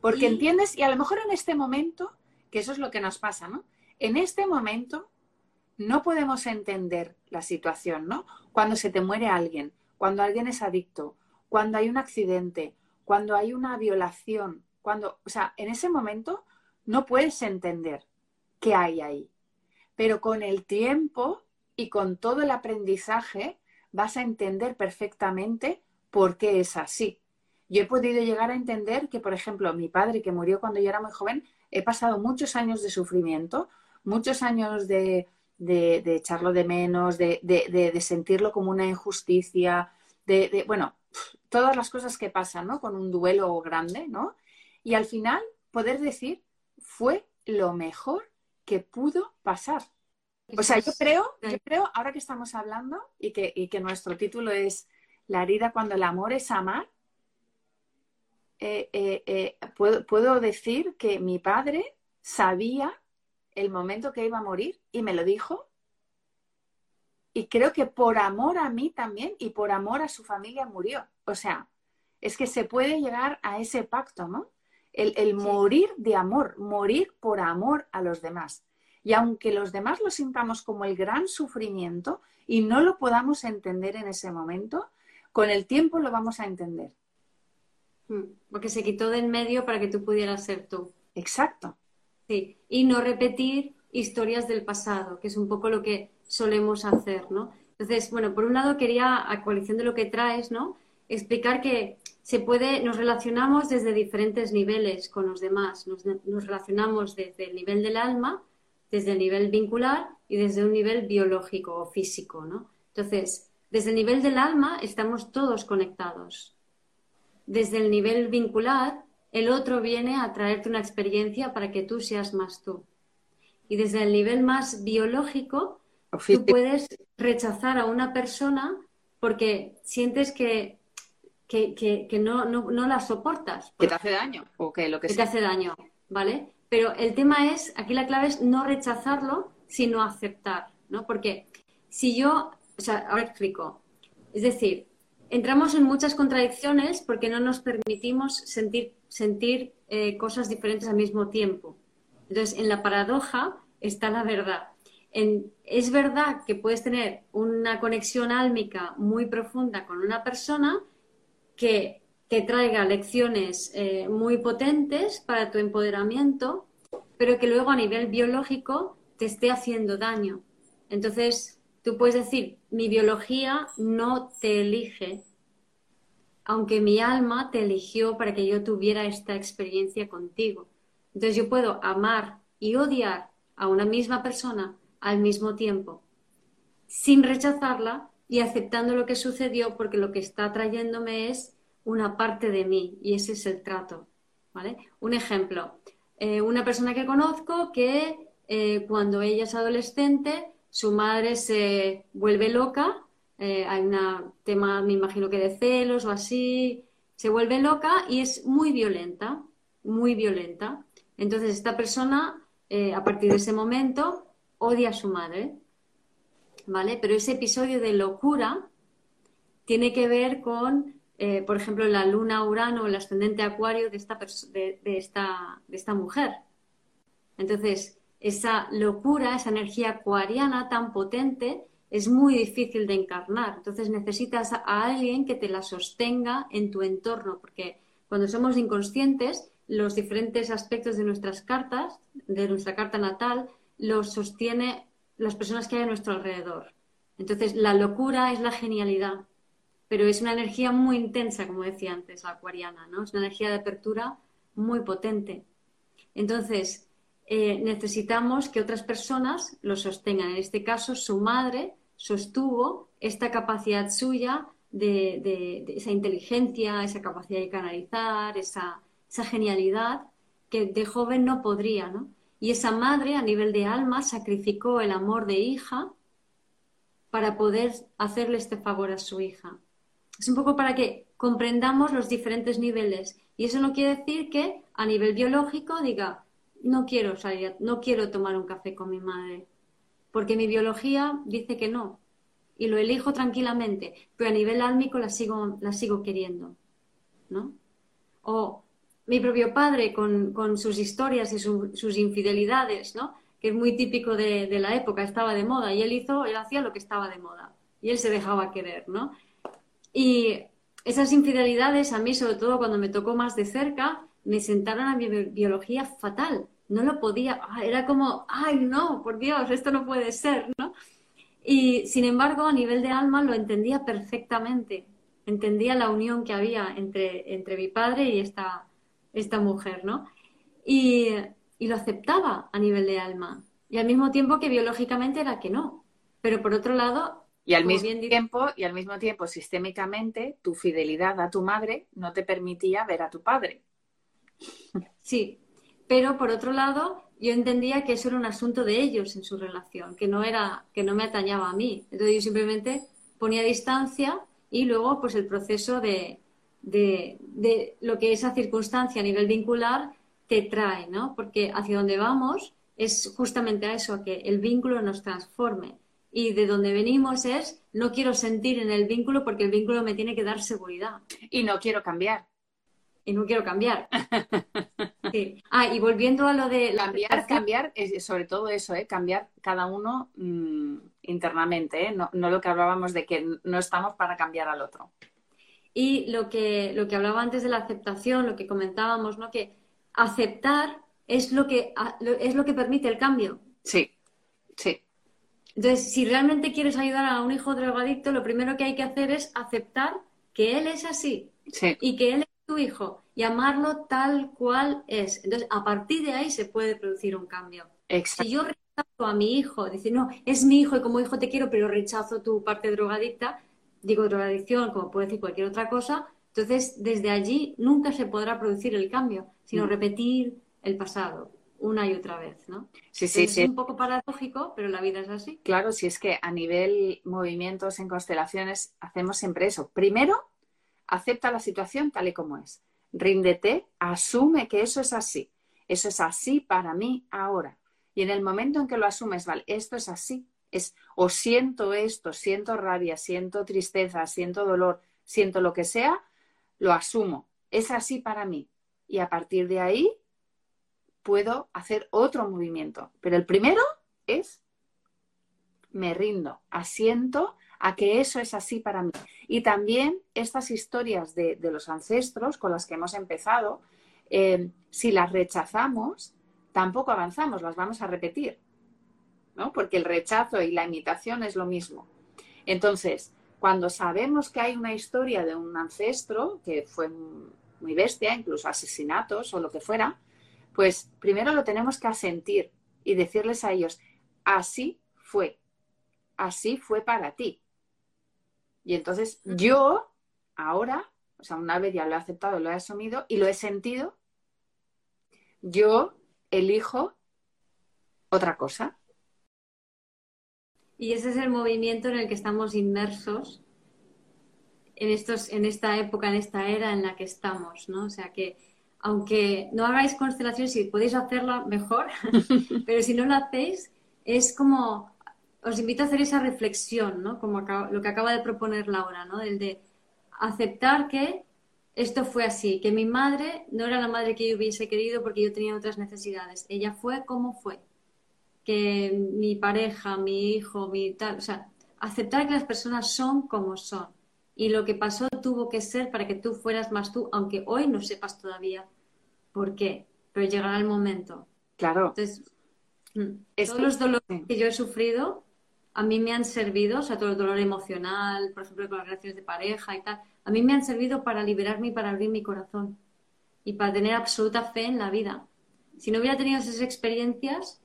Porque entiendes, y a lo mejor en este momento, que eso es lo que nos pasa, ¿no? En este momento no podemos entender la situación, ¿no? Cuando se te muere alguien, cuando alguien es adicto, cuando hay un accidente, cuando hay una violación, cuando, o sea, en ese momento no puedes entender qué hay ahí. Pero con el tiempo y con todo el aprendizaje vas a entender perfectamente por qué es así. Yo he podido llegar a entender que, por ejemplo, mi padre, que murió cuando yo era muy joven, he pasado muchos años de sufrimiento, muchos años de, echarlo de menos, de, sentirlo como una injusticia, de, bueno, todas las cosas que pasan, ¿no? Con un duelo grande, ¿no? Y al final poder decir, fue lo mejor que pudo pasar. O sea, yo creo, yo creo, ahora que estamos hablando y que, y que nuestro título es La herida cuando el amor es amar, eh, eh, eh, puedo, puedo decir que mi padre sabía el momento que iba a morir y me lo dijo. Y creo que por amor a mí también y por amor a su familia murió. O sea, es que se puede llegar a ese pacto, ¿no? El, morir de amor, morir por amor a los demás. Y aunque los demás lo sintamos como el gran sufrimiento y no lo podamos entender en ese momento, con el tiempo lo vamos a entender. Mm, porque se quitó del medio para que tú pudieras ser tú. Exacto. Sí, y no repetir historias del pasado, que es un poco lo que solemos hacer, ¿no? Entonces, bueno, por un lado quería, a coalición de lo que traes, ¿no? Explicar que se puede, nos relacionamos desde diferentes niveles con los demás. Nos, relacionamos desde el nivel del alma, desde el nivel vincular y desde un nivel biológico o físico, ¿no? Entonces, desde el nivel del alma estamos todos conectados. Desde el nivel vincular, el otro viene a traerte una experiencia para que tú seas más tú. Y desde el nivel más biológico, tú puedes rechazar a una persona porque sientes que que, no, no, las soportas. Que te hace daño o que lo que, que te hace daño, ¿vale? Pero el tema es, aquí la clave es no rechazarlo, sino aceptar, ¿no? Porque si yo, o sea, ahora explico. Es decir, entramos en muchas contradicciones porque no nos permitimos sentir, sentir eh, cosas diferentes al mismo tiempo. Entonces, en la paradoja está la verdad. En, es verdad que puedes tener una conexión álmica muy profunda con una persona, que, te traiga lecciones eh, muy potentes para tu empoderamiento, pero que luego a nivel biológico te esté haciendo daño. Entonces, tú puedes decir, mi biología no te elige, aunque mi alma te eligió para que yo tuviera esta experiencia contigo. Entonces yo puedo amar y odiar a una misma persona al mismo tiempo, sin rechazarla, y aceptando lo que sucedió porque lo que está trayéndome es una parte de mí y ese es el trato. ¿vale? Un ejemplo, eh, una persona que conozco que eh, cuando ella es adolescente su madre se vuelve loca, eh, hay un tema, me imagino que de celos o así, se vuelve loca y es muy violenta, muy violenta. Entonces esta persona, a partir de ese momento, odia a su madre, ¿vale? Pero ese episodio de locura tiene que ver con, eh, por ejemplo, la luna Urano, el ascendente Acuario de esta, de, esta, de esta mujer. Entonces, esa locura, esa energía acuariana tan potente, es muy difícil de encarnar. Entonces necesitas a alguien que te la sostenga en tu entorno, porque cuando somos inconscientes, los diferentes aspectos de nuestras cartas, de nuestra carta natal, los sostiene las personas que hay a nuestro alrededor. Entonces, la locura es la genialidad, pero es una energía muy intensa, como decía antes, la acuariana, ¿no? Es una energía de apertura muy potente. Entonces, eh, necesitamos que otras personas lo sostengan. En este caso, su madre sostuvo esta capacidad suya de, esa inteligencia, esa capacidad de canalizar, esa, esa, genialidad que de joven no podría, ¿no? Y esa madre, a nivel de alma, sacrificó el amor de hija para poder hacerle este favor a su hija. Es un poco para que comprendamos los diferentes niveles. Y eso no quiere decir que a nivel biológico diga, no quiero salir, no quiero tomar un café con mi madre, porque mi biología dice que no, y lo elijo tranquilamente, pero a nivel álmico la sigo, la sigo queriendo, ¿no? O mi propio padre con, sus historias y sus infidelidades, ¿no? Que es muy típico de, de, la época, estaba de moda, y él hizo, él hacía lo que estaba de moda, y él se dejaba querer, ¿no? Y esas infidelidades a mí, sobre todo cuando me tocó más de cerca, me sentaron a mi biología fatal, no lo podía, ah, era como, ay, no, por Dios, esto no puede ser, ¿no? Y sin embargo, a nivel de alma lo entendía perfectamente, entendía la unión que había entre, entre mi padre y esta, esta mujer, ¿no? Y, y lo aceptaba a nivel de alma, y al mismo tiempo que biológicamente era que no. Pero por otro lado, y al mismo tiempo, y al mismo tiempo, sistémicamente, tu fidelidad a tu madre no te permitía ver a tu padre. Sí, pero por otro lado, yo entendía que eso era un asunto de ellos en su relación, que no era, que no me atañaba a mí. Entonces yo simplemente ponía distancia y luego pues el proceso de, de, de lo que esa circunstancia a nivel vincular te trae, ¿no? Porque hacia donde vamos es justamente a eso, a que el vínculo nos transforme. Y de donde venimos es, no quiero sentir en el vínculo porque el vínculo me tiene que dar seguridad. Y no quiero cambiar y no quiero cambiar. Ah, y volviendo a lo de... Cambiar, cambiar, sobre todo eso, ¿eh? cambiar cada uno mm, internamente, ¿eh? no, lo que hablábamos de que no estamos para cambiar al otro. Y lo que, lo que hablaba antes de la aceptación, lo que comentábamos, ¿no? Que aceptar es lo que, es lo que permite el cambio. Sí, sí. Entonces, si realmente quieres ayudar a un hijo drogadicto, lo primero que hay que hacer es aceptar que él es así sí. y que él tu hijo y amarlo tal cual es. Entonces, a partir de ahí se puede producir un cambio. Si yo rechazo a mi hijo, dice, no, es mi hijo y como hijo te quiero, pero rechazo tu parte drogadicta, digo drogadicción, como puede decir cualquier otra cosa, entonces desde allí nunca se podrá producir el cambio, sino mm. repetir el pasado una y otra vez, ¿no? Sí, sí, sí. Es un poco paradójico, pero la vida es así. Claro, si es que a nivel movimientos en constelaciones hacemos siempre eso. Primero, acepta la situación tal y como es. Ríndete, asume que eso es así. Eso es así para mí ahora. Y en el momento en que lo asumes, vale, esto es así. Es o siento esto, siento rabia, siento tristeza, siento dolor, siento lo que sea, lo asumo. Es así para mí. Y a partir de ahí puedo hacer otro movimiento. Pero el primero es me rindo, asiento a que eso es así para mí. Y también estas historias de, los ancestros con las que hemos empezado, eh, si las rechazamos, tampoco avanzamos, las vamos a repetir, ¿no? Porque el rechazo y la imitación es lo mismo. Entonces, cuando sabemos que hay una historia de un ancestro que fue muy bestia, incluso asesinatos o lo que fuera, pues primero lo tenemos que asentir y decirles a ellos, así fue, así fue para ti. Y entonces yo ahora, o sea, una vez ya lo he aceptado, lo he asumido y lo he sentido, yo elijo otra cosa. Y ese es el movimiento en el que estamos inmersos en, estos, en esta época, en esta era en la que estamos, ¿no? O sea que aunque no hagáis constelaciones, si podéis hacerla mejor, pero si no lo hacéis, es como os invito a hacer esa reflexión, ¿no? Como lo que acaba de proponer Laura, ¿no? El de aceptar que esto fue así, que mi madre no era la madre que yo hubiese querido porque yo tenía otras necesidades. Ella fue como fue. Que mi pareja, mi hijo, mi tal, o sea, aceptar que las personas son como son. Y lo que pasó tuvo que ser para que tú fueras más tú, aunque hoy no sepas todavía por qué, pero llegará el momento. Claro. Entonces, mm, todos los dolores que yo he sufrido a mí me han servido, o sea, todo el dolor emocional, por ejemplo, con las relaciones de pareja y tal, a mí me han servido para liberarme y para abrir mi corazón y para tener absoluta fe en la vida. Si no hubiera tenido esas experiencias,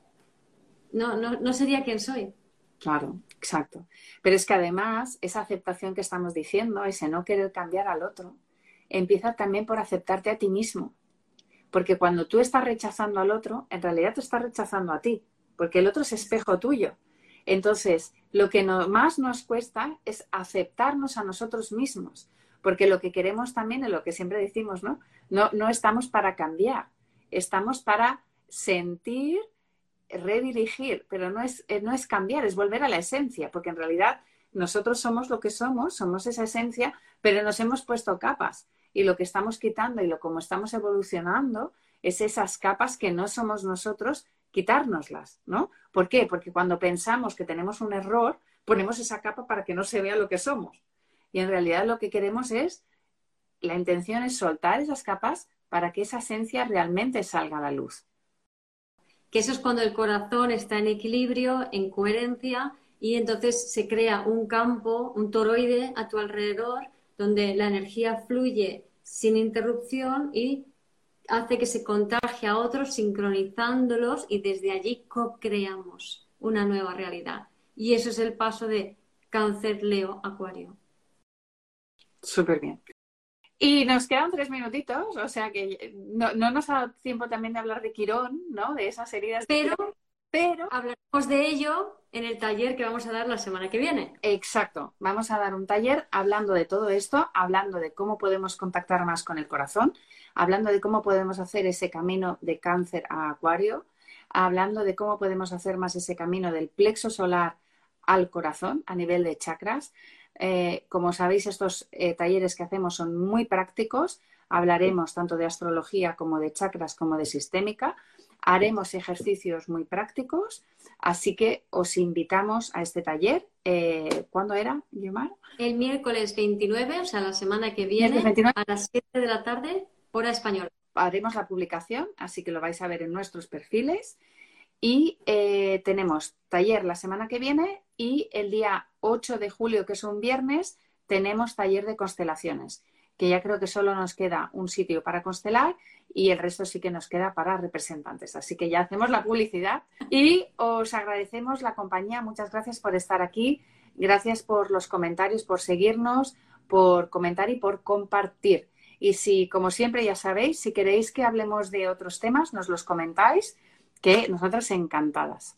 no, no, no sería quien soy. Claro, exacto. Pero es que además esa aceptación que estamos diciendo, ese no querer cambiar al otro, empieza también por aceptarte a ti mismo. Porque cuando tú estás rechazando al otro, en realidad te estás rechazando a ti, porque el otro es espejo tuyo. Entonces, lo que más nos cuesta es aceptarnos a nosotros mismos, porque lo que queremos también es lo que siempre decimos, ¿no? No, no estamos para cambiar, estamos para sentir, redirigir, pero no es, eh, no es cambiar, es volver a la esencia, porque en realidad nosotros somos lo que somos, somos esa esencia, pero nos hemos puesto capas y lo que estamos quitando y lo como estamos evolucionando es esas capas que no somos nosotros quitárnoslas, ¿no? ¿Por qué? Porque cuando pensamos que tenemos un error, ponemos esa capa para que no se vea lo que somos. Y en realidad lo que queremos es, la intención es soltar esas capas para que esa esencia realmente salga a la luz. Que eso es cuando el corazón está en equilibrio, en coherencia, y entonces se crea un campo, un toroide a tu alrededor, donde la energía fluye sin interrupción y hace que se contagie a otros sincronizándolos y desde allí co-creamos una nueva realidad. Y eso es el paso de cáncer, Leo, Acuario. Súper bien. Y nos quedan tres minutitos, o sea que no, nos ha dado tiempo también de hablar de Quirón, ¿no? De esas heridas. Pero, pero hablaremos de ello en el taller que vamos a dar la semana que viene. Exacto. Vamos a dar un taller hablando de todo esto, hablando de cómo podemos contactar más con el corazón, hablando de cómo podemos hacer ese camino de cáncer a acuario, hablando de cómo podemos hacer más ese camino del plexo solar al corazón a nivel de chakras. Eh, como sabéis, estos eh, talleres que hacemos son muy prácticos. Hablaremos tanto de astrología como de chakras como de sistémica. Haremos ejercicios muy prácticos, así que os invitamos a este taller. Eh, ¿Cuándo era, Guillermo? El miércoles 29, o sea, la semana que viene, a las 7 de la tarde, hora española. Haremos la publicación, así que lo vais a ver en nuestros perfiles. Y tenemos taller la semana que viene y el día 8 de julio, que es un viernes, tenemos taller de constelaciones, que ya creo que solo nos queda un sitio para constelar y el resto sí que nos queda para representantes. Así que ya hacemos la publicidad y os agradecemos la compañía. Muchas gracias por estar aquí. Gracias por los comentarios, por seguirnos, por comentar y por compartir. Y si, como siempre, ya sabéis, si queréis que hablemos de otros temas, nos los comentáis, que nosotras encantadas.